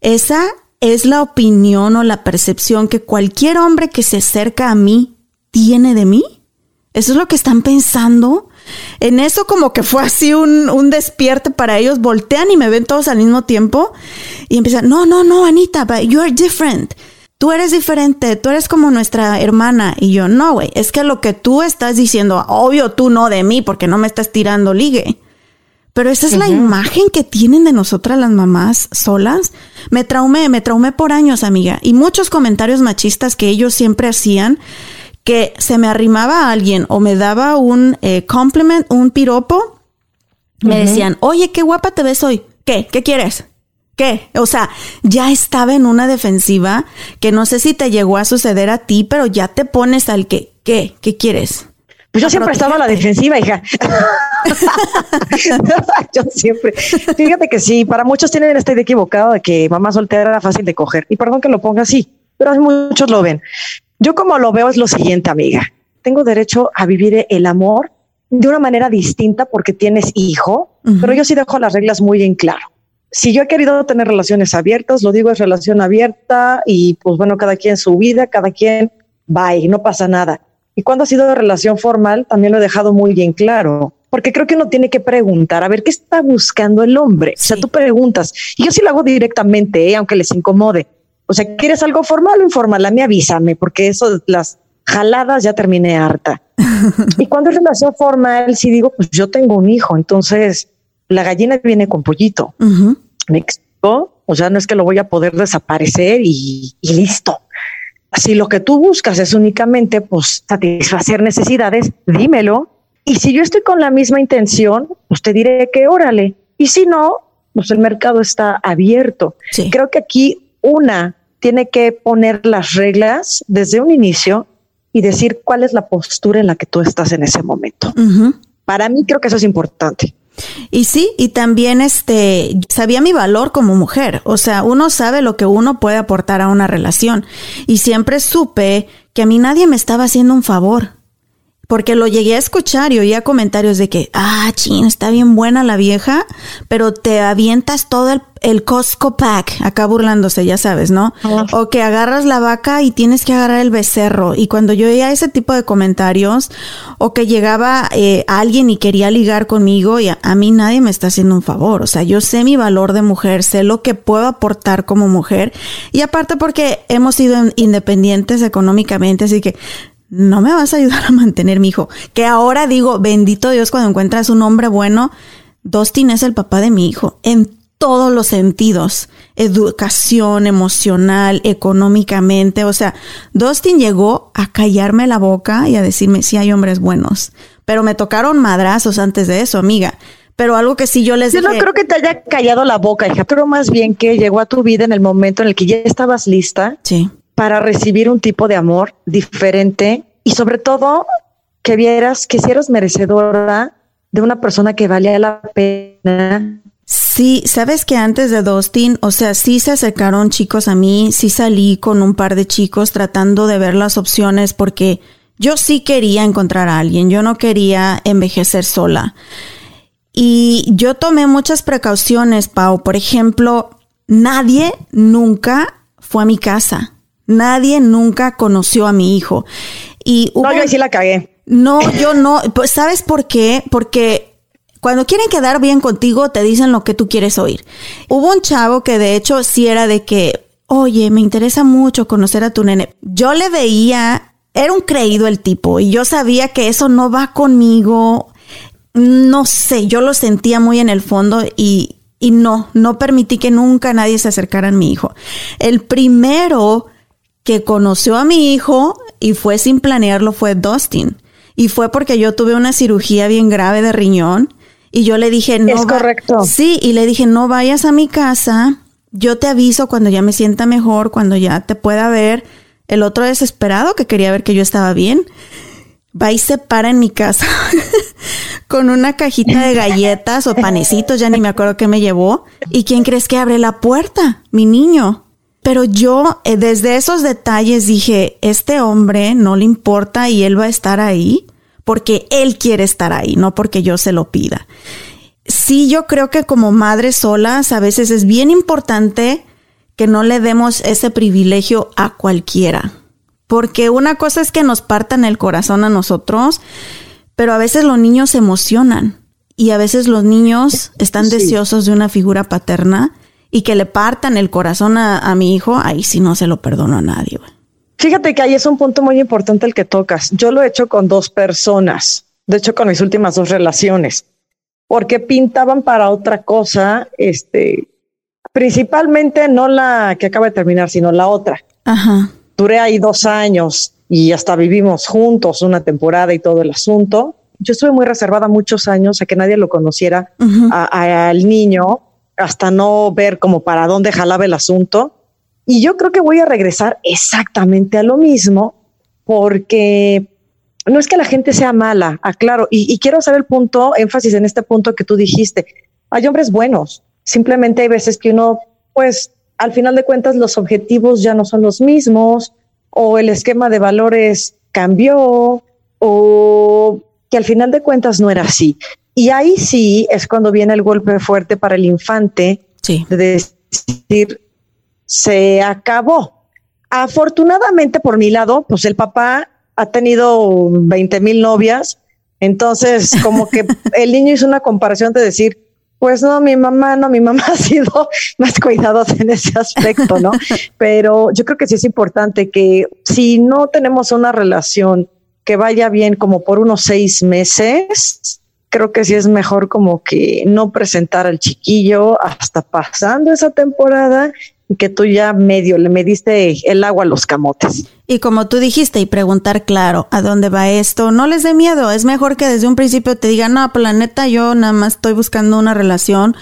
esa es la opinión o la percepción que cualquier hombre que se acerca a mí tiene de mí. Eso es lo que están pensando. En eso como que fue así un, un despierte para ellos. Voltean y me ven todos al mismo tiempo y empiezan, no, no, no, Anita, but you are different. Tú eres diferente, tú eres como nuestra hermana. Y yo, no, güey, es que lo que tú estás diciendo, obvio tú no de mí porque no me estás tirando ligue. Pero esa es la imagen que tienen de nosotras las mamás solas. Me traumé, me traumé por años, amiga. Y muchos comentarios machistas que ellos siempre hacían, que se me arrimaba a alguien o me daba un eh, compliment, un piropo, me decían, oye, qué guapa te ves hoy. ¿Qué? ¿Qué quieres? ¿Qué? O sea, ya estaba en una defensiva que no sé si te llegó a suceder a ti, pero ya te pones al que, ¿qué? ¿Qué quieres? Pues yo siempre estaba a la defensiva, hija. (laughs) (laughs) yo siempre. Fíjate que sí, para muchos tienen esta idea equivocada de que mamá soltera era fácil de coger. Y perdón que lo ponga así, pero muchos lo ven. Yo como lo veo es lo siguiente, amiga. Tengo derecho a vivir el amor de una manera distinta porque tienes hijo, pero yo sí dejo las reglas muy en claro. Si yo he querido tener relaciones abiertas, lo digo es relación abierta y pues bueno, cada quien su vida, cada quien va y no pasa nada. Y cuando ha sido relación formal, también lo he dejado muy bien claro porque creo que uno tiene que preguntar, a ver, ¿qué está buscando el hombre? O sea, tú preguntas, y yo sí lo hago directamente, ¿eh? aunque les incomode. O sea, ¿quieres algo formal o informal? A mí avísame, porque eso, las jaladas ya terminé harta. (laughs) y cuando es relación formal, si digo, pues yo tengo un hijo, entonces la gallina viene con pollito. ¿Me explico? O sea, no es que lo voy a poder desaparecer y, y listo. Si lo que tú buscas es únicamente pues satisfacer necesidades, dímelo y si yo estoy con la misma intención, pues te diré que órale. Y si no, pues el mercado está abierto. Creo que aquí una tiene que poner las reglas desde un inicio y decir cuál es la postura en la que tú estás en ese momento. Para mí creo que eso es importante. Y sí, y también este sabía mi valor como mujer, o sea, uno sabe lo que uno puede aportar a una relación y siempre supe que a mí nadie me estaba haciendo un favor. Porque lo llegué a escuchar y oía comentarios de que, ah, chin, está bien buena la vieja, pero te avientas todo el, el Costco Pack, acá burlándose, ya sabes, ¿no? O que agarras la vaca y tienes que agarrar el becerro. Y cuando yo oía ese tipo de comentarios, o que llegaba eh, alguien y quería ligar conmigo, y a, a, mí nadie me está haciendo un favor. O sea, yo sé mi valor de mujer, sé lo que puedo aportar como mujer. Y aparte porque hemos sido independientes económicamente, así que no me vas a ayudar a mantener mi hijo. Que ahora digo, bendito Dios, cuando encuentras un hombre bueno, Dustin es el papá de mi hijo en todos los sentidos, educación, emocional, económicamente. O sea, Dustin llegó a callarme la boca y a decirme, sí hay hombres buenos, pero me tocaron madrazos antes de eso, amiga. Pero algo que sí yo les Yo no creo que te haya callado la boca, hija, pero más bien que llegó a tu vida en el momento en el que ya estabas lista. Sí para recibir un tipo de amor diferente y sobre todo que vieras que si eras merecedora de una persona que valía la pena. Sí, sabes que antes de Dustin, o sea, sí se acercaron chicos a mí, sí salí con un par de chicos tratando de ver las opciones porque yo sí quería encontrar a alguien, yo no quería envejecer sola. Y yo tomé muchas precauciones, Pau. Por ejemplo, nadie nunca fue a mi casa. Nadie nunca conoció a mi hijo. Y no, yo sí la cagué. No, yo no. Pues, ¿sabes por qué? Porque cuando quieren quedar bien contigo, te dicen lo que tú quieres oír. Hubo un chavo que de hecho sí era de que, oye, me interesa mucho conocer a tu nene. Yo le veía, era un creído el tipo y yo sabía que eso no va conmigo. No sé, yo lo sentía muy en el fondo y, y no, no permití que nunca nadie se acercara a mi hijo. El primero que conoció a mi hijo y fue sin planearlo fue Dustin. Y fue porque yo tuve una cirugía bien grave de riñón y yo le dije, no. Es correcto. Sí, y le dije, no vayas a mi casa. Yo te aviso cuando ya me sienta mejor, cuando ya te pueda ver. El otro desesperado que quería ver que yo estaba bien, va y se para en mi casa (laughs) con una cajita de galletas o panecitos, ya ni me acuerdo qué me llevó. ¿Y quién crees que abre la puerta? Mi niño. Pero yo eh, desde esos detalles dije, este hombre no le importa y él va a estar ahí porque él quiere estar ahí, no porque yo se lo pida. Sí, yo creo que como madres solas a veces es bien importante que no le demos ese privilegio a cualquiera. Porque una cosa es que nos partan el corazón a nosotros, pero a veces los niños se emocionan y a veces los niños están deseosos de una figura paterna y que le partan el corazón a, mi hijo, ahí sí no se lo perdono a nadie. Fíjate que ahí es un punto muy importante el que tocas. Yo lo he hecho con dos personas, de hecho con mis últimas dos relaciones, porque pintaban para otra cosa, este, principalmente no la que acaba de terminar, sino la otra. Ajá. Duré ahí dos años y hasta vivimos juntos una temporada y todo el asunto. Yo estuve muy reservada muchos años a que nadie lo conociera al niño, hasta no ver como para dónde jalaba el asunto. Y yo creo que voy a regresar exactamente a lo mismo porque no es que la gente sea mala, aclaro, y, y quiero hacer el punto, énfasis en este punto que tú dijiste. Hay hombres buenos, simplemente hay veces que uno, pues, al final de cuentas, los objetivos ya no son los mismos, o el esquema de valores cambió, o que al final de cuentas no era así. Y ahí sí es cuando viene el golpe fuerte para el infante de decir, se acabó. Afortunadamente por mi lado, pues el papá ha tenido 20 mil novias, entonces como que (laughs) el niño hizo una comparación de decir, pues no, mi mamá, no, mi mamá (laughs) ha sido más cuidadosa en ese aspecto, ¿no? (laughs) Pero yo creo que sí es importante que si no tenemos una relación que vaya bien como por unos seis meses, creo que sí es mejor como que no presentar al chiquillo hasta pasando esa temporada y que tú ya medio le mediste el agua a los camotes. Y como tú dijiste, y preguntar claro, ¿a dónde va esto? No les dé miedo, es mejor que desde un principio te digan, no, planeta, pues yo nada más estoy buscando una relación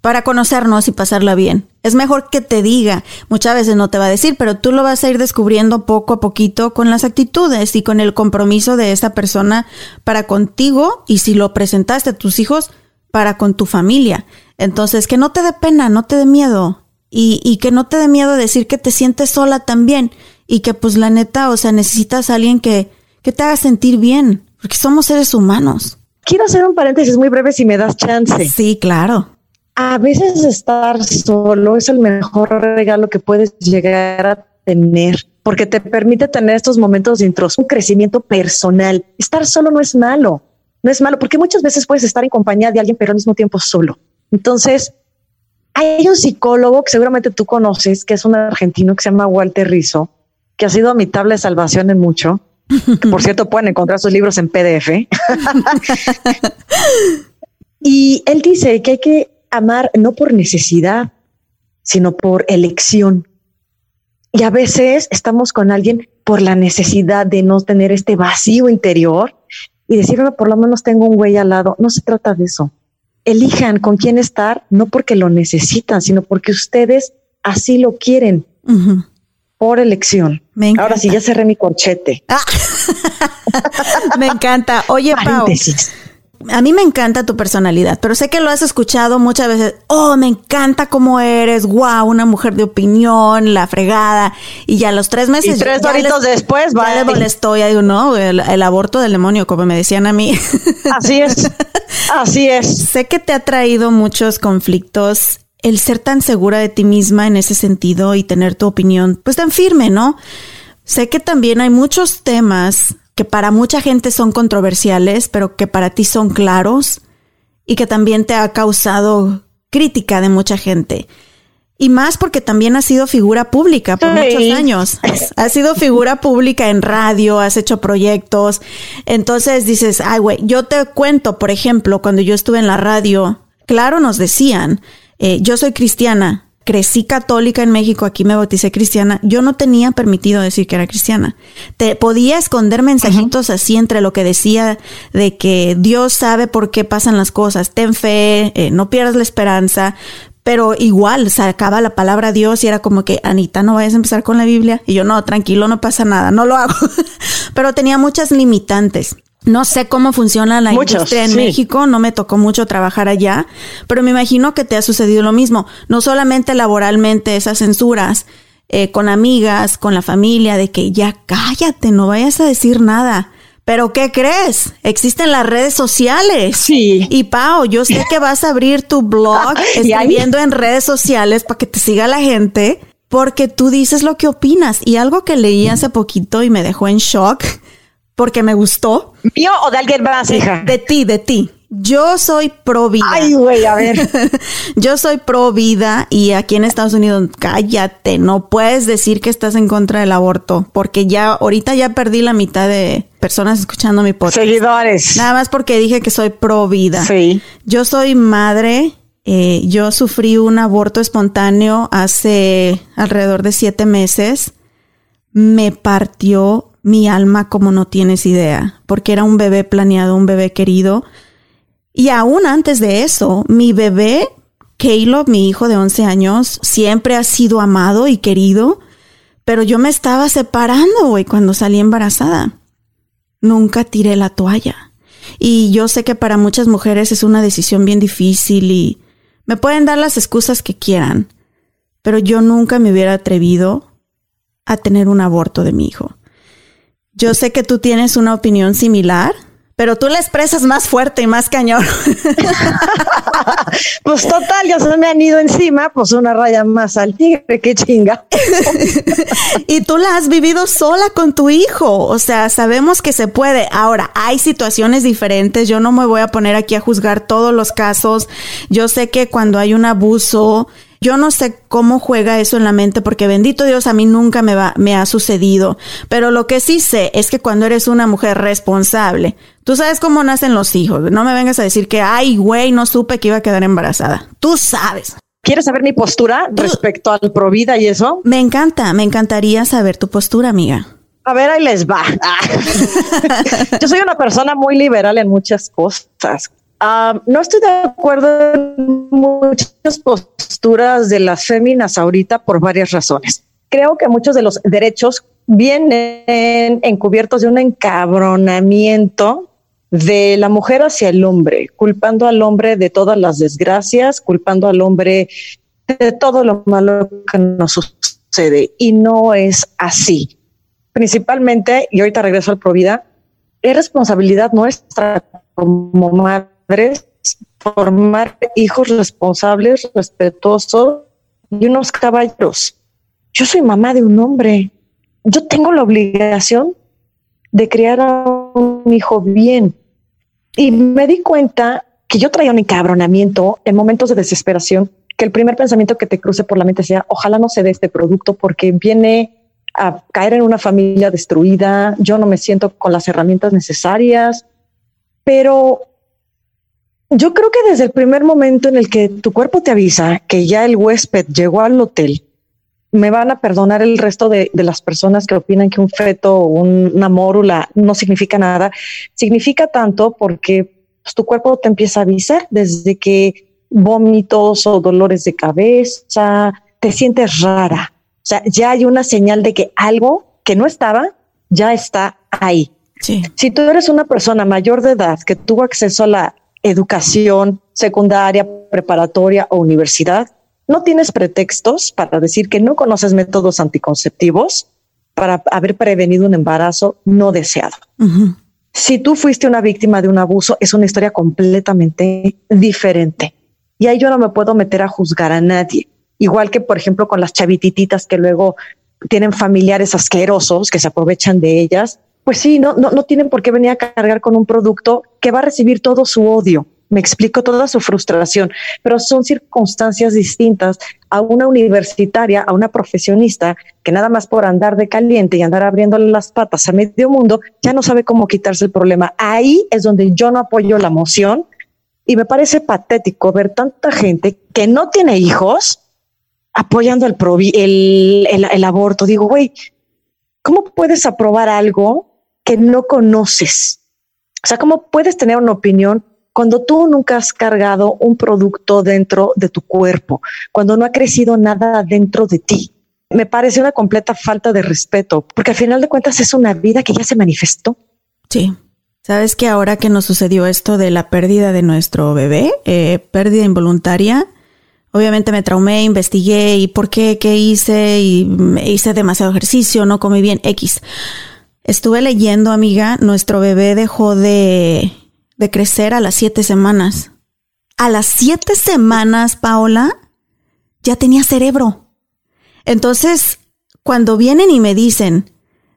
para conocernos y pasarla bien. Es mejor que te diga, muchas veces no te va a decir, pero tú lo vas a ir descubriendo poco a poquito con las actitudes y con el compromiso de esa persona para contigo y si lo presentaste a tus hijos, para con tu familia. Entonces, que no te dé pena, no te dé miedo y, y que no te dé miedo decir que te sientes sola también y que pues la neta, o sea, necesitas a alguien que, que te haga sentir bien, porque somos seres humanos. Quiero hacer un paréntesis muy breve si me das chance. Sí, claro. A veces estar solo es el mejor regalo que puedes llegar a tener, porque te permite tener estos momentos de introspección, un crecimiento personal. Estar solo no es malo, no es malo, porque muchas veces puedes estar en compañía de alguien, pero al mismo tiempo solo. Entonces, hay un psicólogo que seguramente tú conoces, que es un argentino que se llama Walter Rizzo, que ha sido mi tabla de salvación en mucho. por cierto, pueden encontrar sus libros en PDF. (laughs) y él dice que hay que amar no por necesidad, sino por elección. Y a veces estamos con alguien por la necesidad de no tener este vacío interior y decir, por lo menos tengo un güey al lado. No se trata de eso elijan con quién estar, no porque lo necesitan, sino porque ustedes así lo quieren. Por elección. Ahora sí, ya cerré mi corchete. Ah. (laughs) me encanta. Oye, Pau, a mí me encanta tu personalidad, pero sé que lo has escuchado muchas veces. Oh, me encanta cómo eres, wow, una mujer de opinión, la fregada. Y ya los tres meses. Y tres horitos después, vale. Ya le molestó, ya digo, no, el, aborto del demonio, como me decían a mí. (laughs) Así es. Así es. Sé que te ha traído muchos conflictos el ser tan segura de ti misma en ese sentido y tener tu opinión pues tan firme, ¿no? Sé que también hay muchos temas que para mucha gente son controversiales, pero que para ti son claros y que también te ha causado crítica de mucha gente. Y más porque también has sido figura pública por muchos años. (laughs) Has sido figura pública en radio, has hecho proyectos. Entonces dices, ay, güey, yo te cuento, por ejemplo, cuando yo estuve en la radio, claro, nos decían, eh, yo soy cristiana, crecí católica en México, aquí me bauticé cristiana, yo no tenía permitido decir que era cristiana. Te podía esconder mensajitos así entre lo que decía de que Dios sabe por qué pasan las cosas, ten fe, eh, no pierdas la esperanza, pero igual sacaba la palabra Dios y era como que, Anita, no vayas a empezar con la Biblia. Y yo, no, tranquilo, no pasa nada, no lo hago. (laughs) pero tenía muchas limitantes. No sé cómo funciona la industria en México, no me tocó mucho trabajar allá, pero me imagino que te ha sucedido lo mismo, no solamente laboralmente esas censuras, eh, con amigas, con la familia, de que ya cállate, no vayas a decir nada. Pero ¿qué crees? Existen las redes sociales. Sí. Y Pau, yo sé que vas a abrir tu blog (laughs) escribiendo en redes sociales para que te siga la gente, porque tú dices lo que opinas. Y algo que leí hace poquito y me dejó en shock porque me gustó. ¿Mío o de alguien más, hija? De ti, de ti. Yo soy pro vida. Ay, güey, a ver. (laughs) Yo soy pro vida y aquí en Estados Unidos, cállate, no puedes decir que estás en contra del aborto, porque ya ahorita ya perdí la mitad de personas escuchando mi podcast. Seguidores. Nada más porque dije que soy pro vida. Sí. Yo soy madre. Eh, yo sufrí un aborto espontáneo hace alrededor de siete meses. Me partió mi alma como no tienes idea, porque era un bebé planeado, un bebé querido. Y aún antes de eso, mi bebé, Caleb, mi hijo de 11 años, siempre ha sido amado y querido, pero yo me estaba separando, güey, cuando salí embarazada. Nunca tiré la toalla. Y yo sé que para muchas mujeres es una decisión bien difícil y me pueden dar las excusas que quieran, pero yo nunca me hubiera atrevido a tener un aborto de mi hijo. Yo sé que tú tienes una opinión similar, pero tú la expresas más fuerte y más cañón. (laughs) pues total, ya se me han ido encima, pues una raya más al tigre, qué chinga. (laughs) y tú la has vivido sola con tu hijo, o sea, sabemos que se puede. Ahora, hay situaciones diferentes, yo no me voy a poner aquí a juzgar todos los casos. Yo sé que cuando hay un abuso, yo no sé cómo juega eso en la mente porque bendito Dios a mí nunca me, va, me ha sucedido. Pero lo que sí sé es que cuando eres una mujer responsable, tú sabes cómo nacen los hijos. No me vengas a decir que, ay, güey, no supe que iba a quedar embarazada. Tú sabes. ¿Quieres saber mi postura respecto al Provida y eso? Me encanta, me encantaría saber tu postura, amiga. A ver, ahí les va. (laughs) (laughs) Yo soy una persona muy liberal en muchas cosas. No estoy de acuerdo en muchas posturas de las féminas ahorita por varias razones. Creo que muchos de los derechos vienen encubiertos de un encabronamiento de la mujer hacia el hombre, culpando al hombre de todas las desgracias, culpando al hombre de todo lo malo que nos sucede. Y no es así. Principalmente, y ahorita regreso al Provida, es responsabilidad nuestra como madre formar hijos responsables, respetuosos y unos caballeros. Yo soy mamá de un hombre. Yo tengo la obligación de criar a un hijo bien. Y me di cuenta que yo traía un encabronamiento en momentos de desesperación, que el primer pensamiento que te cruce por la mente sea, ojalá no se dé este producto porque viene a caer en una familia destruida, yo no me siento con las herramientas necesarias, pero yo creo que desde el primer momento en el que tu cuerpo te avisa que ya el huésped llegó al hotel, me van a perdonar el resto de, las personas que opinan que un feto o una mórula no significa nada. Significa tanto porque pues, tu cuerpo te empieza a avisar desde que vómitos o dolores de cabeza, te sientes rara. O sea, ya hay una señal de que algo que no estaba ya está ahí. Si tú eres una persona mayor de edad que tuvo acceso a la educación secundaria, preparatoria o universidad, no tienes pretextos para decir que no conoces métodos anticonceptivos para haber prevenido un embarazo no deseado. Si tú fuiste una víctima de un abuso, es una historia completamente diferente. Y ahí yo no me puedo meter a juzgar a nadie. Igual que, por ejemplo, con las chavititas que luego tienen familiares asquerosos que se aprovechan de ellas. Pues sí, no, no, no tienen por qué venir a cargar con un producto que va a recibir todo su odio me explico toda su frustración, pero son circunstancias distintas a una universitaria, a una profesionista que nada más por andar de caliente y andar abriéndole las patas a medio mundo, ya no sabe cómo quitarse el problema. Ahí es donde yo no apoyo la moción y me parece patético ver tanta gente que no tiene hijos apoyando el, el, el, el aborto. Digo, güey, ¿cómo puedes aprobar algo que no conoces? O sea, ¿cómo puedes tener una opinión cuando tú nunca has cargado un producto dentro de tu cuerpo, cuando no ha crecido nada dentro de ti. Me parece una completa falta de respeto, porque al final de cuentas es una vida que ya se manifestó. Sí. Sabes que ahora que nos sucedió esto de la pérdida de nuestro bebé, eh, pérdida involuntaria, obviamente me traumé, investigué y por qué, qué hice y hice demasiado ejercicio, no comí bien, X. Estuve leyendo, amiga, nuestro bebé dejó de de crecer a las siete semanas. A las siete semanas, Paola, ya tenía cerebro. Entonces, cuando vienen y me dicen,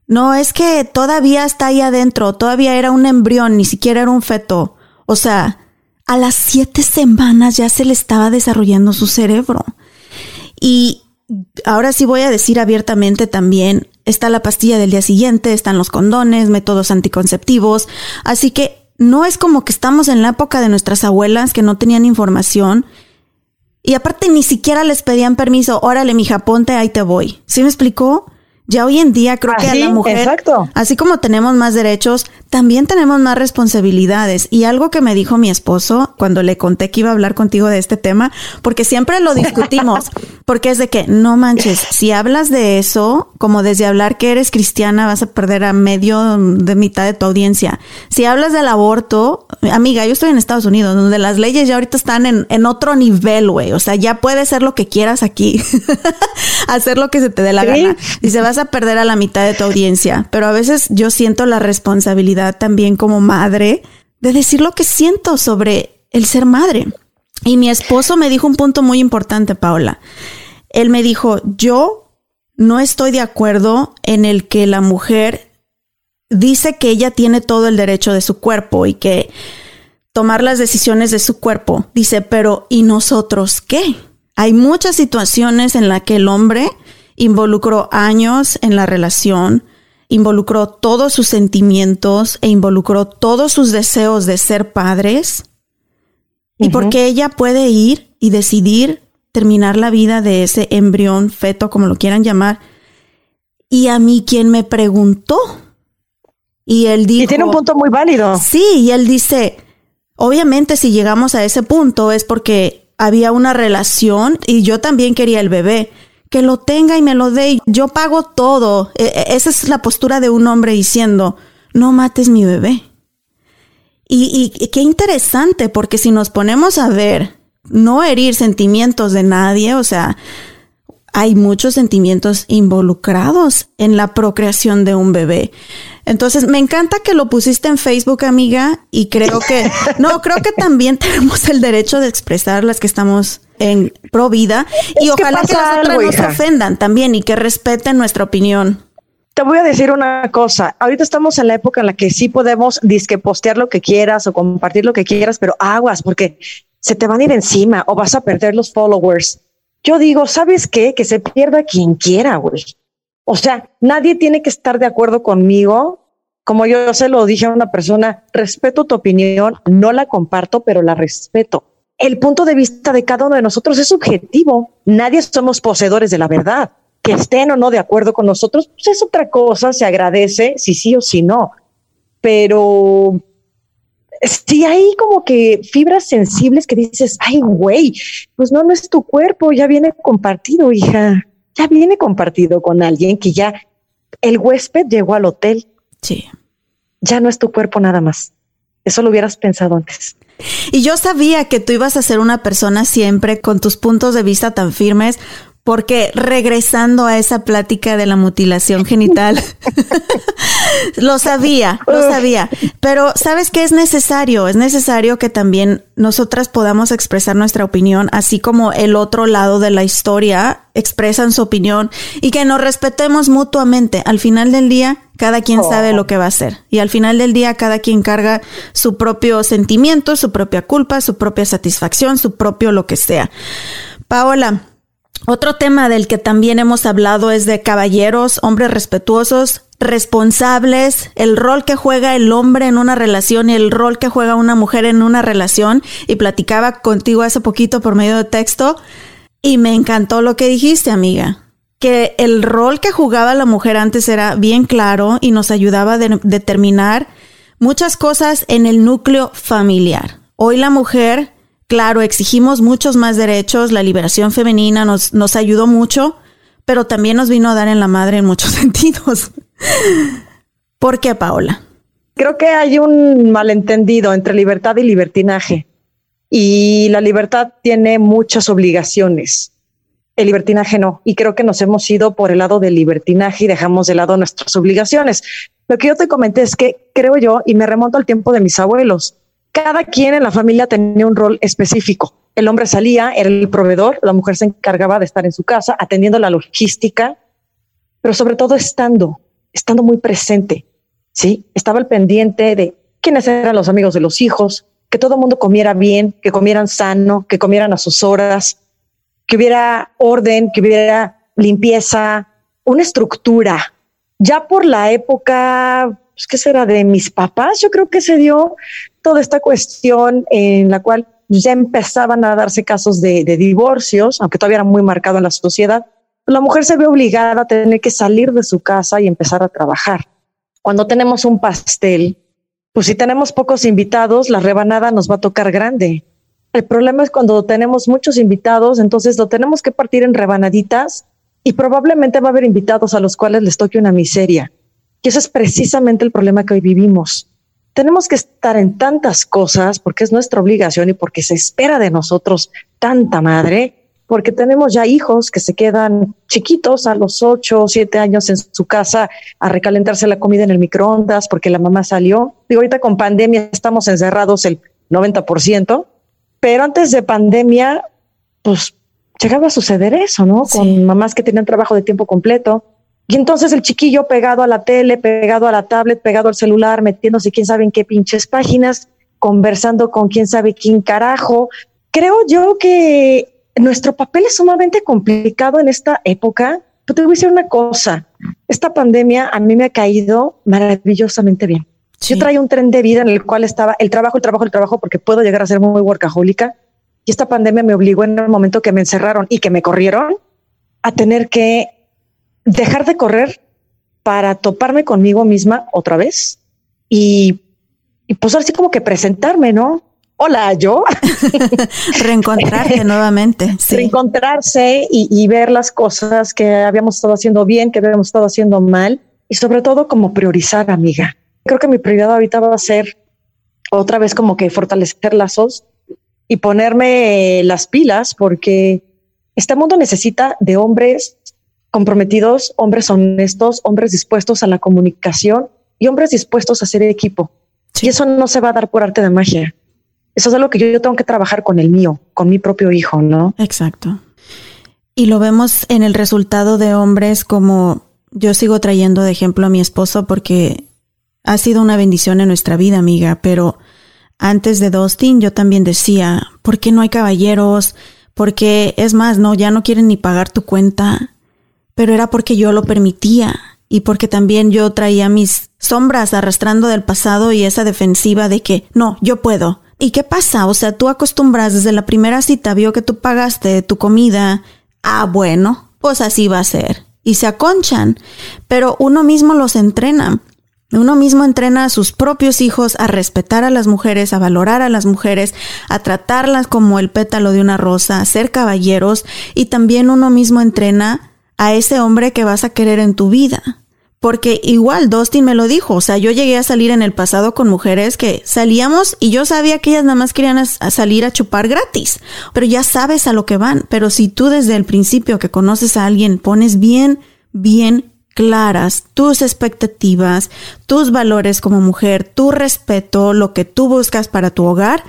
no, es que todavía está ahí adentro, todavía era un embrión, ni siquiera era un feto. O sea, a las siete semanas ya se le estaba desarrollando su cerebro. Y ahora sí voy a decir abiertamente también, está la pastilla del día siguiente, están los condones, métodos anticonceptivos, así que no es como que estamos en la época de nuestras abuelas que no tenían información. Y aparte ni siquiera les pedían permiso. Órale, mi ponte, ahí te voy. ¿Sí me explicó? Ya hoy en día creo que a la mujer, así como tenemos más derechos, también tenemos más responsabilidades. Y algo que me dijo mi esposo cuando le conté que iba a hablar contigo de este tema, porque siempre lo discutimos, (laughs) porque es de que no manches, si hablas de eso, como desde hablar que eres cristiana, vas a perder a medio de mitad de tu audiencia. Si hablas del aborto, amiga, yo estoy en Estados Unidos, donde las leyes ya ahorita están en, en otro nivel, güey. O sea, ya puedes hacer lo que quieras aquí, (laughs) hacer lo que se te dé la gana. Y se vas a perder a la mitad de tu audiencia. Pero a veces yo siento la responsabilidad también como madre de decir lo que siento sobre el ser madre. Y mi esposo me dijo un punto muy importante, Paola. Él me dijo, yo no estoy de acuerdo en el que la mujer dice que ella tiene todo el derecho de su cuerpo y que tomar las decisiones de su cuerpo. Dice, pero ¿y nosotros qué? Hay muchas situaciones en las que el hombre involucró años en la relación, involucró todos sus sentimientos e involucró todos sus deseos de ser padres. Y porque ella puede ir y decidir terminar la vida de ese embrión, feto, como lo quieran llamar. Y a mí quien me preguntó. Y él dijo... Y tiene un punto muy válido. Sí, y él dice, obviamente si llegamos a ese punto es porque había una relación y yo también quería el bebé que lo tenga y me lo dé. Yo pago todo. E, e, esa es la postura de un hombre diciendo, no mates mi bebé. Y, y, qué interesante, porque si nos ponemos a ver, no herir sentimientos de nadie, o sea, hay muchos sentimientos involucrados en la procreación de un bebé. Entonces, me encanta que lo pusiste en Facebook, amiga, y creo que, no, creo que también tenemos el derecho de expresar las que estamos en pro vida y ojalá que las otras no se ofendan también y que respeten nuestra opinión. Te voy a decir una cosa. Ahorita estamos en la época en la que sí podemos disque postear lo que quieras o compartir lo que quieras, pero aguas porque se te van a ir encima o vas a perder los followers. Yo digo, ¿sabes qué? Que se pierda quien quiera, güey. O sea, nadie tiene que estar de acuerdo conmigo. Como yo se lo dije a una persona, respeto tu opinión, no la comparto, pero la respeto el punto de vista de cada uno de nosotros es subjetivo. Nadie somos poseedores de la verdad. Que estén o no de acuerdo con nosotros, pues es otra cosa, se agradece si sí o si no. Pero si hay como que fibras sensibles que dices, ay, güey, pues no, no es tu cuerpo, ya viene compartido, hija, ya viene compartido con alguien que ya el huésped llegó al hotel. Sí. Ya no es tu cuerpo nada más. Eso lo hubieras pensado antes. Y yo sabía que tú ibas a ser una persona siempre con tus puntos de vista tan firmes, porque regresando a esa plática de la mutilación genital, (laughs) lo sabía, lo sabía, pero sabes que es necesario, es necesario que también nosotras podamos expresar nuestra opinión, así como el otro lado de la historia expresan su opinión y que nos respetemos mutuamente. Al final del día, cada quien sabe lo que va a hacer. Y al final del día, cada quien carga su propio sentimiento, su propia culpa, su propia satisfacción, su propio lo que sea. Paola, otro tema del que también hemos hablado es de caballeros, hombres respetuosos, responsables, el rol que juega el hombre en una relación y el rol que juega una mujer en una relación. Y platicaba contigo hace poquito por medio de texto y me encantó lo que dijiste, amiga. Que el rol que jugaba la mujer antes era bien claro y nos ayudaba a determinar muchas cosas en el núcleo familiar. Hoy la mujer Claro, exigimos muchos más derechos, la liberación femenina nos, nos ayudó mucho, pero también nos vino a dar en la madre en muchos (laughs) sentidos. ¿Por qué, Paola? Creo que hay un malentendido entre libertad y libertinaje. Y la libertad tiene muchas obligaciones. El libertinaje no. Y creo que nos hemos ido por el lado del libertinaje y dejamos de lado nuestras obligaciones. Lo que yo te comenté es que creo yo, y me remonto al tiempo de mis abuelos, cada quien en la familia tenía un rol específico. El hombre salía, era el proveedor, la mujer se encargaba de estar en su casa, atendiendo la logística, pero sobre todo estando, estando muy presente. Sí, estaba al pendiente de quiénes eran los amigos de los hijos, que todo el mundo comiera bien, que comieran sano, que comieran a sus horas, que hubiera orden, que hubiera limpieza, una estructura. Ya por la época, pues, ¿qué será? De mis papás, yo creo que se dio toda esta cuestión en la cual ya empezaban a darse casos de, divorcios, aunque todavía era muy marcado en la sociedad, la mujer se ve obligada a tener que salir de su casa y empezar a trabajar. Cuando tenemos un pastel, pues si tenemos pocos invitados, la rebanada nos va a tocar grande. El problema es cuando tenemos muchos invitados, entonces lo tenemos que partir en rebanaditas y probablemente va a haber invitados a los cuales les toque una miseria. Y eso es precisamente el problema que hoy vivimos tenemos que estar en tantas cosas porque es nuestra obligación y porque se espera de nosotros tanta madre, porque tenemos ya hijos que se quedan chiquitos a los ocho o siete años en su casa a recalentarse la comida en el microondas porque la mamá salió. Digo, ahorita con pandemia estamos encerrados el 90%, pero antes de pandemia, pues llegaba a suceder eso, ¿no? Con mamás que tenían trabajo de tiempo completo, y entonces el chiquillo pegado a la tele, pegado a la tablet, pegado al celular, metiéndose quién sabe en qué pinches páginas, conversando con quién sabe quién carajo. Creo yo que nuestro papel es sumamente complicado en esta época. Pero te voy a decir una cosa, esta pandemia a mí me ha caído maravillosamente bien. Yo traía un tren de vida en el cual estaba el trabajo, el trabajo, el trabajo, porque puedo llegar a ser muy workahólica. Y esta pandemia me obligó en el momento que me encerraron y que me corrieron a tener que dejar de correr para toparme conmigo misma otra vez y, y pues así como que presentarme, ¿no? Hola, yo. (laughs) Reencontrarte (laughs) nuevamente. Reencontrarse y, y, ver las cosas que habíamos estado haciendo bien, que habíamos estado haciendo mal y sobre todo como priorizar, amiga. Creo que mi prioridad ahorita va a ser otra vez como que fortalecer lazos y ponerme las pilas porque este mundo necesita de hombres comprometidos, hombres honestos, hombres dispuestos a la comunicación y hombres dispuestos a hacer equipo. Y eso no se va a dar por arte de magia. Eso es algo que yo, tengo que trabajar con el mío, con mi propio hijo, ¿no? Exacto. Y lo vemos en el resultado de hombres como yo sigo trayendo de ejemplo a mi esposo porque ha sido una bendición en nuestra vida, amiga, pero antes de Dustin yo también decía, ¿por qué no hay caballeros? Porque es más, no, ya no quieren ni pagar tu cuenta pero era porque yo lo permitía y porque también yo traía mis sombras arrastrando del pasado y esa defensiva de que no, yo puedo. ¿Y qué pasa? O sea, tú acostumbras desde la primera cita, vio que tú pagaste tu comida. Ah, bueno, pues así va a ser. Y se aconchan, pero uno mismo los entrena. Uno mismo entrena a sus propios hijos a respetar a las mujeres, a valorar a las mujeres, a tratarlas como el pétalo de una rosa, a ser caballeros y también uno mismo entrena a ese hombre que vas a querer en tu vida. Porque igual Dustin me lo dijo, o sea, yo llegué a salir en el pasado con mujeres que salíamos y yo sabía que ellas nada más querían salir a chupar gratis, pero ya sabes a lo que van, pero si tú desde el principio que conoces a alguien pones bien, bien claras tus expectativas, tus valores como mujer, tu respeto, lo que tú buscas para tu hogar,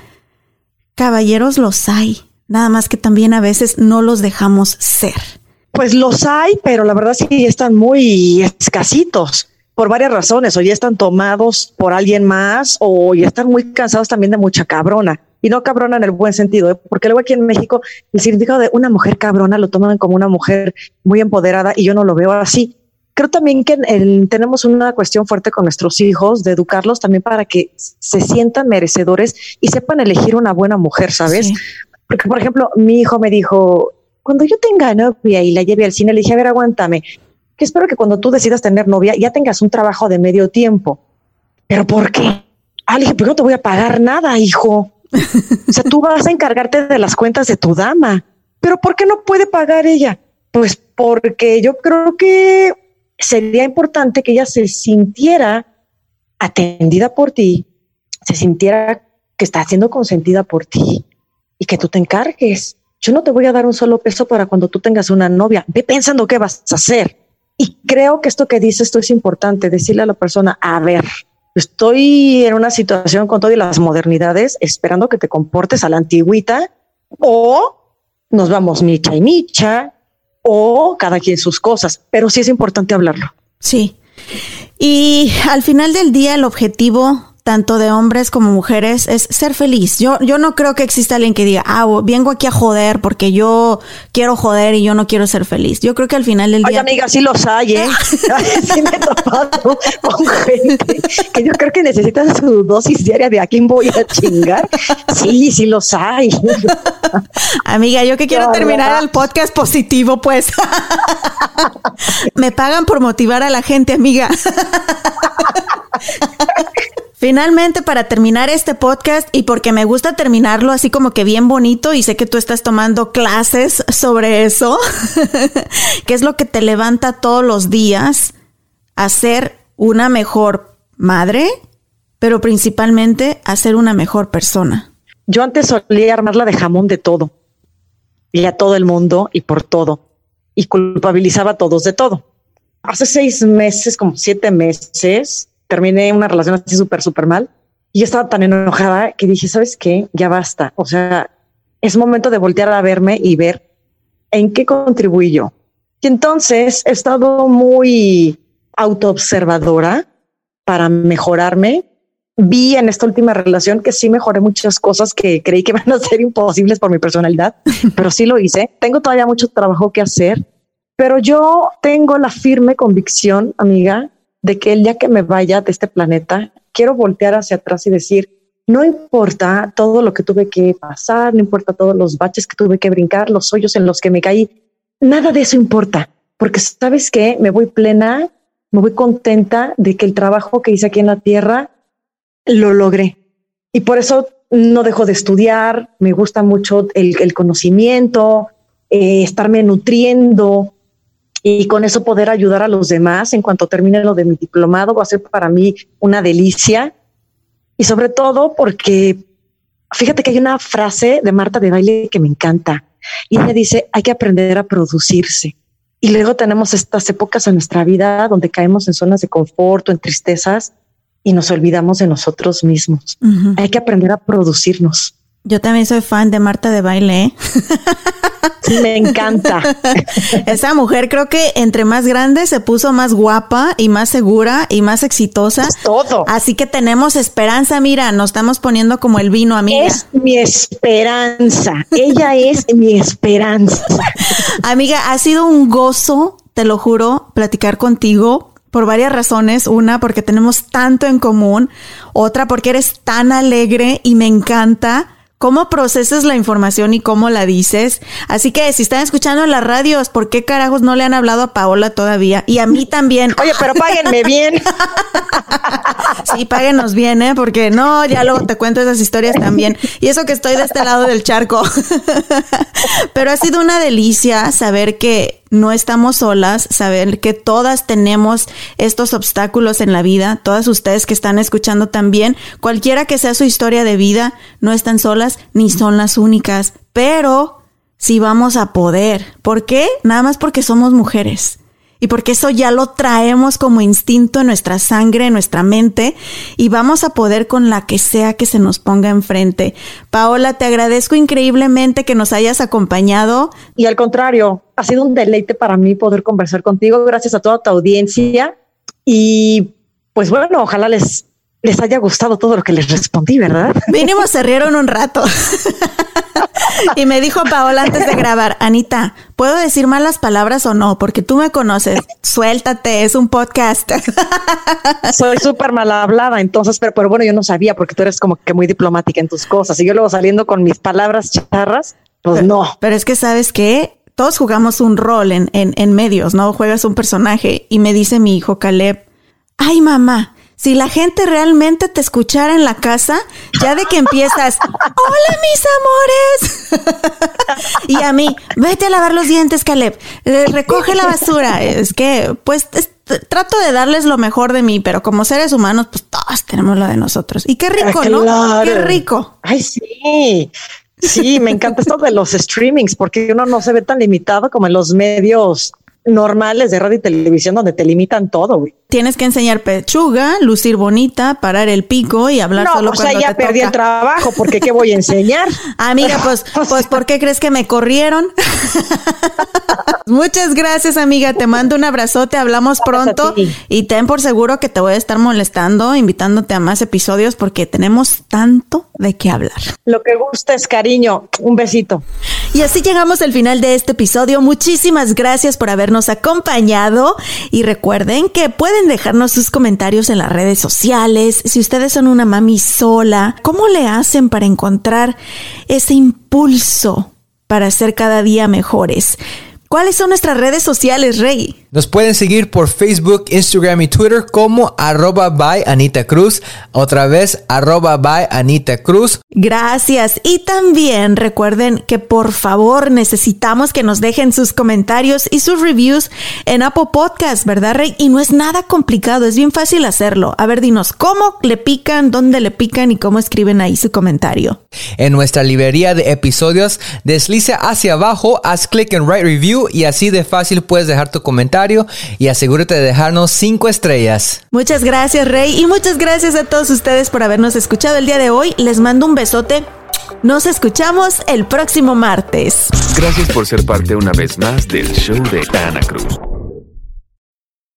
caballeros los hay, nada más que también a veces no los dejamos ser. Pues los hay, pero la verdad sí están muy escasitos por varias razones, o ya están tomados por alguien más, o ya están muy cansados también de mucha cabrona. Y no cabrona en el buen sentido, ¿eh? porque luego aquí en México el significado de una mujer cabrona lo toman como una mujer muy empoderada y yo no lo veo así. Creo también que tenemos una cuestión fuerte con nuestros hijos de educarlos también para que se sientan merecedores y sepan elegir una buena mujer, ¿sabes? Porque, por ejemplo, mi hijo me dijo, cuando yo tenga novia y la lleve al cine, le dije, a ver, aguántame, que espero que cuando tú decidas tener novia ya tengas un trabajo de medio tiempo. ¿Pero por qué? Ah, le dije, pues no te voy a pagar nada, hijo. o sea, tú vas a encargarte de las cuentas de tu dama. ¿Pero por qué no puede pagar ella? Pues porque yo creo que sería importante que ella se sintiera atendida por ti, se sintiera que está siendo consentida por ti y que tú te encargues yo no te voy a dar un solo peso para cuando tú tengas una novia. Ve pensando qué vas a hacer. Y creo que esto que dices esto es importante, decirle a la persona, a ver, estoy en una situación con todas las modernidades, esperando que te comportes a la antigüita o nos vamos micha y micha o cada quien sus cosas, pero sí es importante hablarlo. Sí. Y al final del día el objetivo tanto de hombres como mujeres, es ser feliz. Yo, yo no creo que exista alguien que diga, ah, vengo aquí a joder porque yo quiero joder y yo no quiero ser feliz. Yo creo que al final del día. Oye, amiga, sí los hay, ¿eh? (laughs) (laughs) sí me he topado con gente que yo creo que necesitan su dosis diaria de a quién voy a chingar. Sí, sí los hay. (laughs) amiga, yo que quiero terminar el podcast positivo, pues. me pagan por motivar a la gente, amiga. Finalmente, para terminar este podcast y porque me gusta terminarlo así como que bien bonito y sé que tú estás tomando clases sobre eso, (laughs) ¿qué es lo que te levanta todos los días a ser una mejor madre, pero principalmente a ser una mejor persona? Yo antes solía armarla de jamón de todo y a todo el mundo y por todo y culpabilizaba a todos de todo. Hace seis meses, como siete meses, terminé una relación así súper, súper mal. Y yo estaba tan enojada que dije, ¿sabes qué? Ya basta. O sea, es momento de voltear a verme y ver en qué contribuí yo. Y entonces he estado muy autoobservadora para mejorarme. Vi en esta última relación que sí mejoré muchas cosas que creí que (laughs) van a ser imposibles por mi personalidad, (laughs) pero sí lo hice. Tengo todavía mucho trabajo que hacer, pero yo tengo la firme convicción, amiga, de que el día que me vaya de este planeta, quiero voltear hacia atrás y decir, no importa todo lo que tuve que pasar, no importa todos los baches que tuve que brincar, los hoyos en los que me caí, nada de eso importa, porque sabes que me voy plena, me voy contenta de que el trabajo que hice aquí en la tierra lo logré. Y por eso no dejo de estudiar, me gusta mucho el, conocimiento, eh, estarme nutriendo, y con eso poder ayudar a los demás en cuanto termine lo de mi diplomado va a ser para mí una delicia y sobre todo porque fíjate que hay una frase de Marta de baile que me encanta y ella dice hay que aprender a producirse y luego tenemos estas épocas en nuestra vida donde caemos en zonas de confort o en tristezas y nos olvidamos de nosotros mismos. Hay que aprender a producirnos. Yo también soy fan de Marta de baile. ¿eh? (laughs) me encanta. (laughs) Esa mujer creo que entre más grande se puso más guapa y más segura y más exitosa. todo. Así que tenemos esperanza, mira, nos estamos poniendo como el vino, amiga. Es mi esperanza. Ella es mi esperanza. (laughs) Amiga, ha sido un gozo, te lo juro, platicar contigo por varias razones. Una, porque tenemos tanto en común. Otra, porque eres tan alegre y me encanta cómo procesas la información y cómo la dices. Así que si están escuchando las radios, ¿por qué carajos no le han hablado a Paola todavía? Y a mí también. (laughs) Oye, pero páguenme bien. (laughs) sí, páguenos bien, ¿eh? Porque no, ya luego te cuento esas historias también. Y eso que estoy de este lado del charco. (laughs) pero ha sido una delicia saber que no estamos solas, saber que todas tenemos estos obstáculos en la vida, todas ustedes que están escuchando también, cualquiera que sea su historia de vida, no están solas ni son las únicas, pero sí vamos a poder. ¿Por qué? Nada más porque somos mujeres y porque eso ya lo traemos como instinto en nuestra sangre, en nuestra mente y vamos a poder con la que sea que se nos ponga enfrente. Paola, te agradezco increíblemente que nos hayas acompañado. Y al contrario, ha sido un deleite para mí poder conversar contigo. Gracias a toda tu audiencia y pues bueno, ojalá les les haya gustado todo lo que les respondí, ¿verdad? Mínimo se rieron un rato. (laughs) y me dijo Paola antes de grabar, Anita, ¿puedo decir malas palabras o no? Porque tú me conoces. Suéltate, es un podcast. (laughs) Soy súper mal hablada, entonces, pero, pero bueno, yo no sabía porque tú eres como que muy diplomática en tus cosas. Y yo luego saliendo con mis palabras charras, pues no. Pero es que sabes qué? Todos jugamos un rol en, en, en medios, ¿no? Juegas un personaje y me dice mi hijo Caleb, ay mamá, si la gente realmente te escuchara en la casa, ya de que empiezas, hola mis amores. (laughs) y a mí, vete a lavar los dientes, Caleb, eh, recoge la basura. Es que, pues, trato de darles lo mejor de mí, pero como seres humanos, pues todos tenemos lo de nosotros. Y qué rico, ¿no? Qué rico. Ay, sí. Sí, me encanta esto de los streamings, porque uno no se ve tan limitado como en los medios normales de radio y televisión donde te limitan todo, güey. Tienes que enseñar pechuga, lucir bonita, parar el pico y hablar solo o sea, ya perdí el trabajo, porque qué voy a enseñar? (laughs) Amiga, pues, (laughs) pues, ¿por qué crees que me corrieron? (laughs) Muchas gracias, amiga. Te mando un abrazote, hablamos pronto y ten por seguro que te voy a estar molestando, invitándote a más episodios porque tenemos tanto de qué hablar. Lo que gusta es cariño. Un besito. Y así llegamos al final de este episodio. Muchísimas gracias por habernos acompañado y recuerden que pueden dejarnos sus comentarios en las redes sociales. Si ustedes son una mami sola, ¿cómo le hacen para encontrar ese impulso para ser cada día mejores? ¿Cuáles son nuestras redes sociales, Rey? Nos pueden seguir por Facebook, Instagram y Twitter como arroba by Anita Cruz. Otra vez, arroba by Anita Cruz. Gracias. Y también recuerden que por favor necesitamos que nos dejen sus comentarios y sus reviews en Apple Podcast, ¿verdad, Rey? Y no es nada complicado, es bien fácil hacerlo. A ver, dinos, ¿cómo le pican, dónde le pican y cómo escriben ahí su comentario? En nuestra librería de episodios, deslice hacia abajo, haz clic en Write Review y así de fácil puedes dejar tu comentario y asegúrate de dejarnos cinco estrellas. Muchas gracias, Rey, y muchas gracias a todos ustedes por habernos escuchado el día de hoy. Les mando un besote. Nos escuchamos el próximo martes. Gracias por ser parte una vez más del show de Ana Cruz.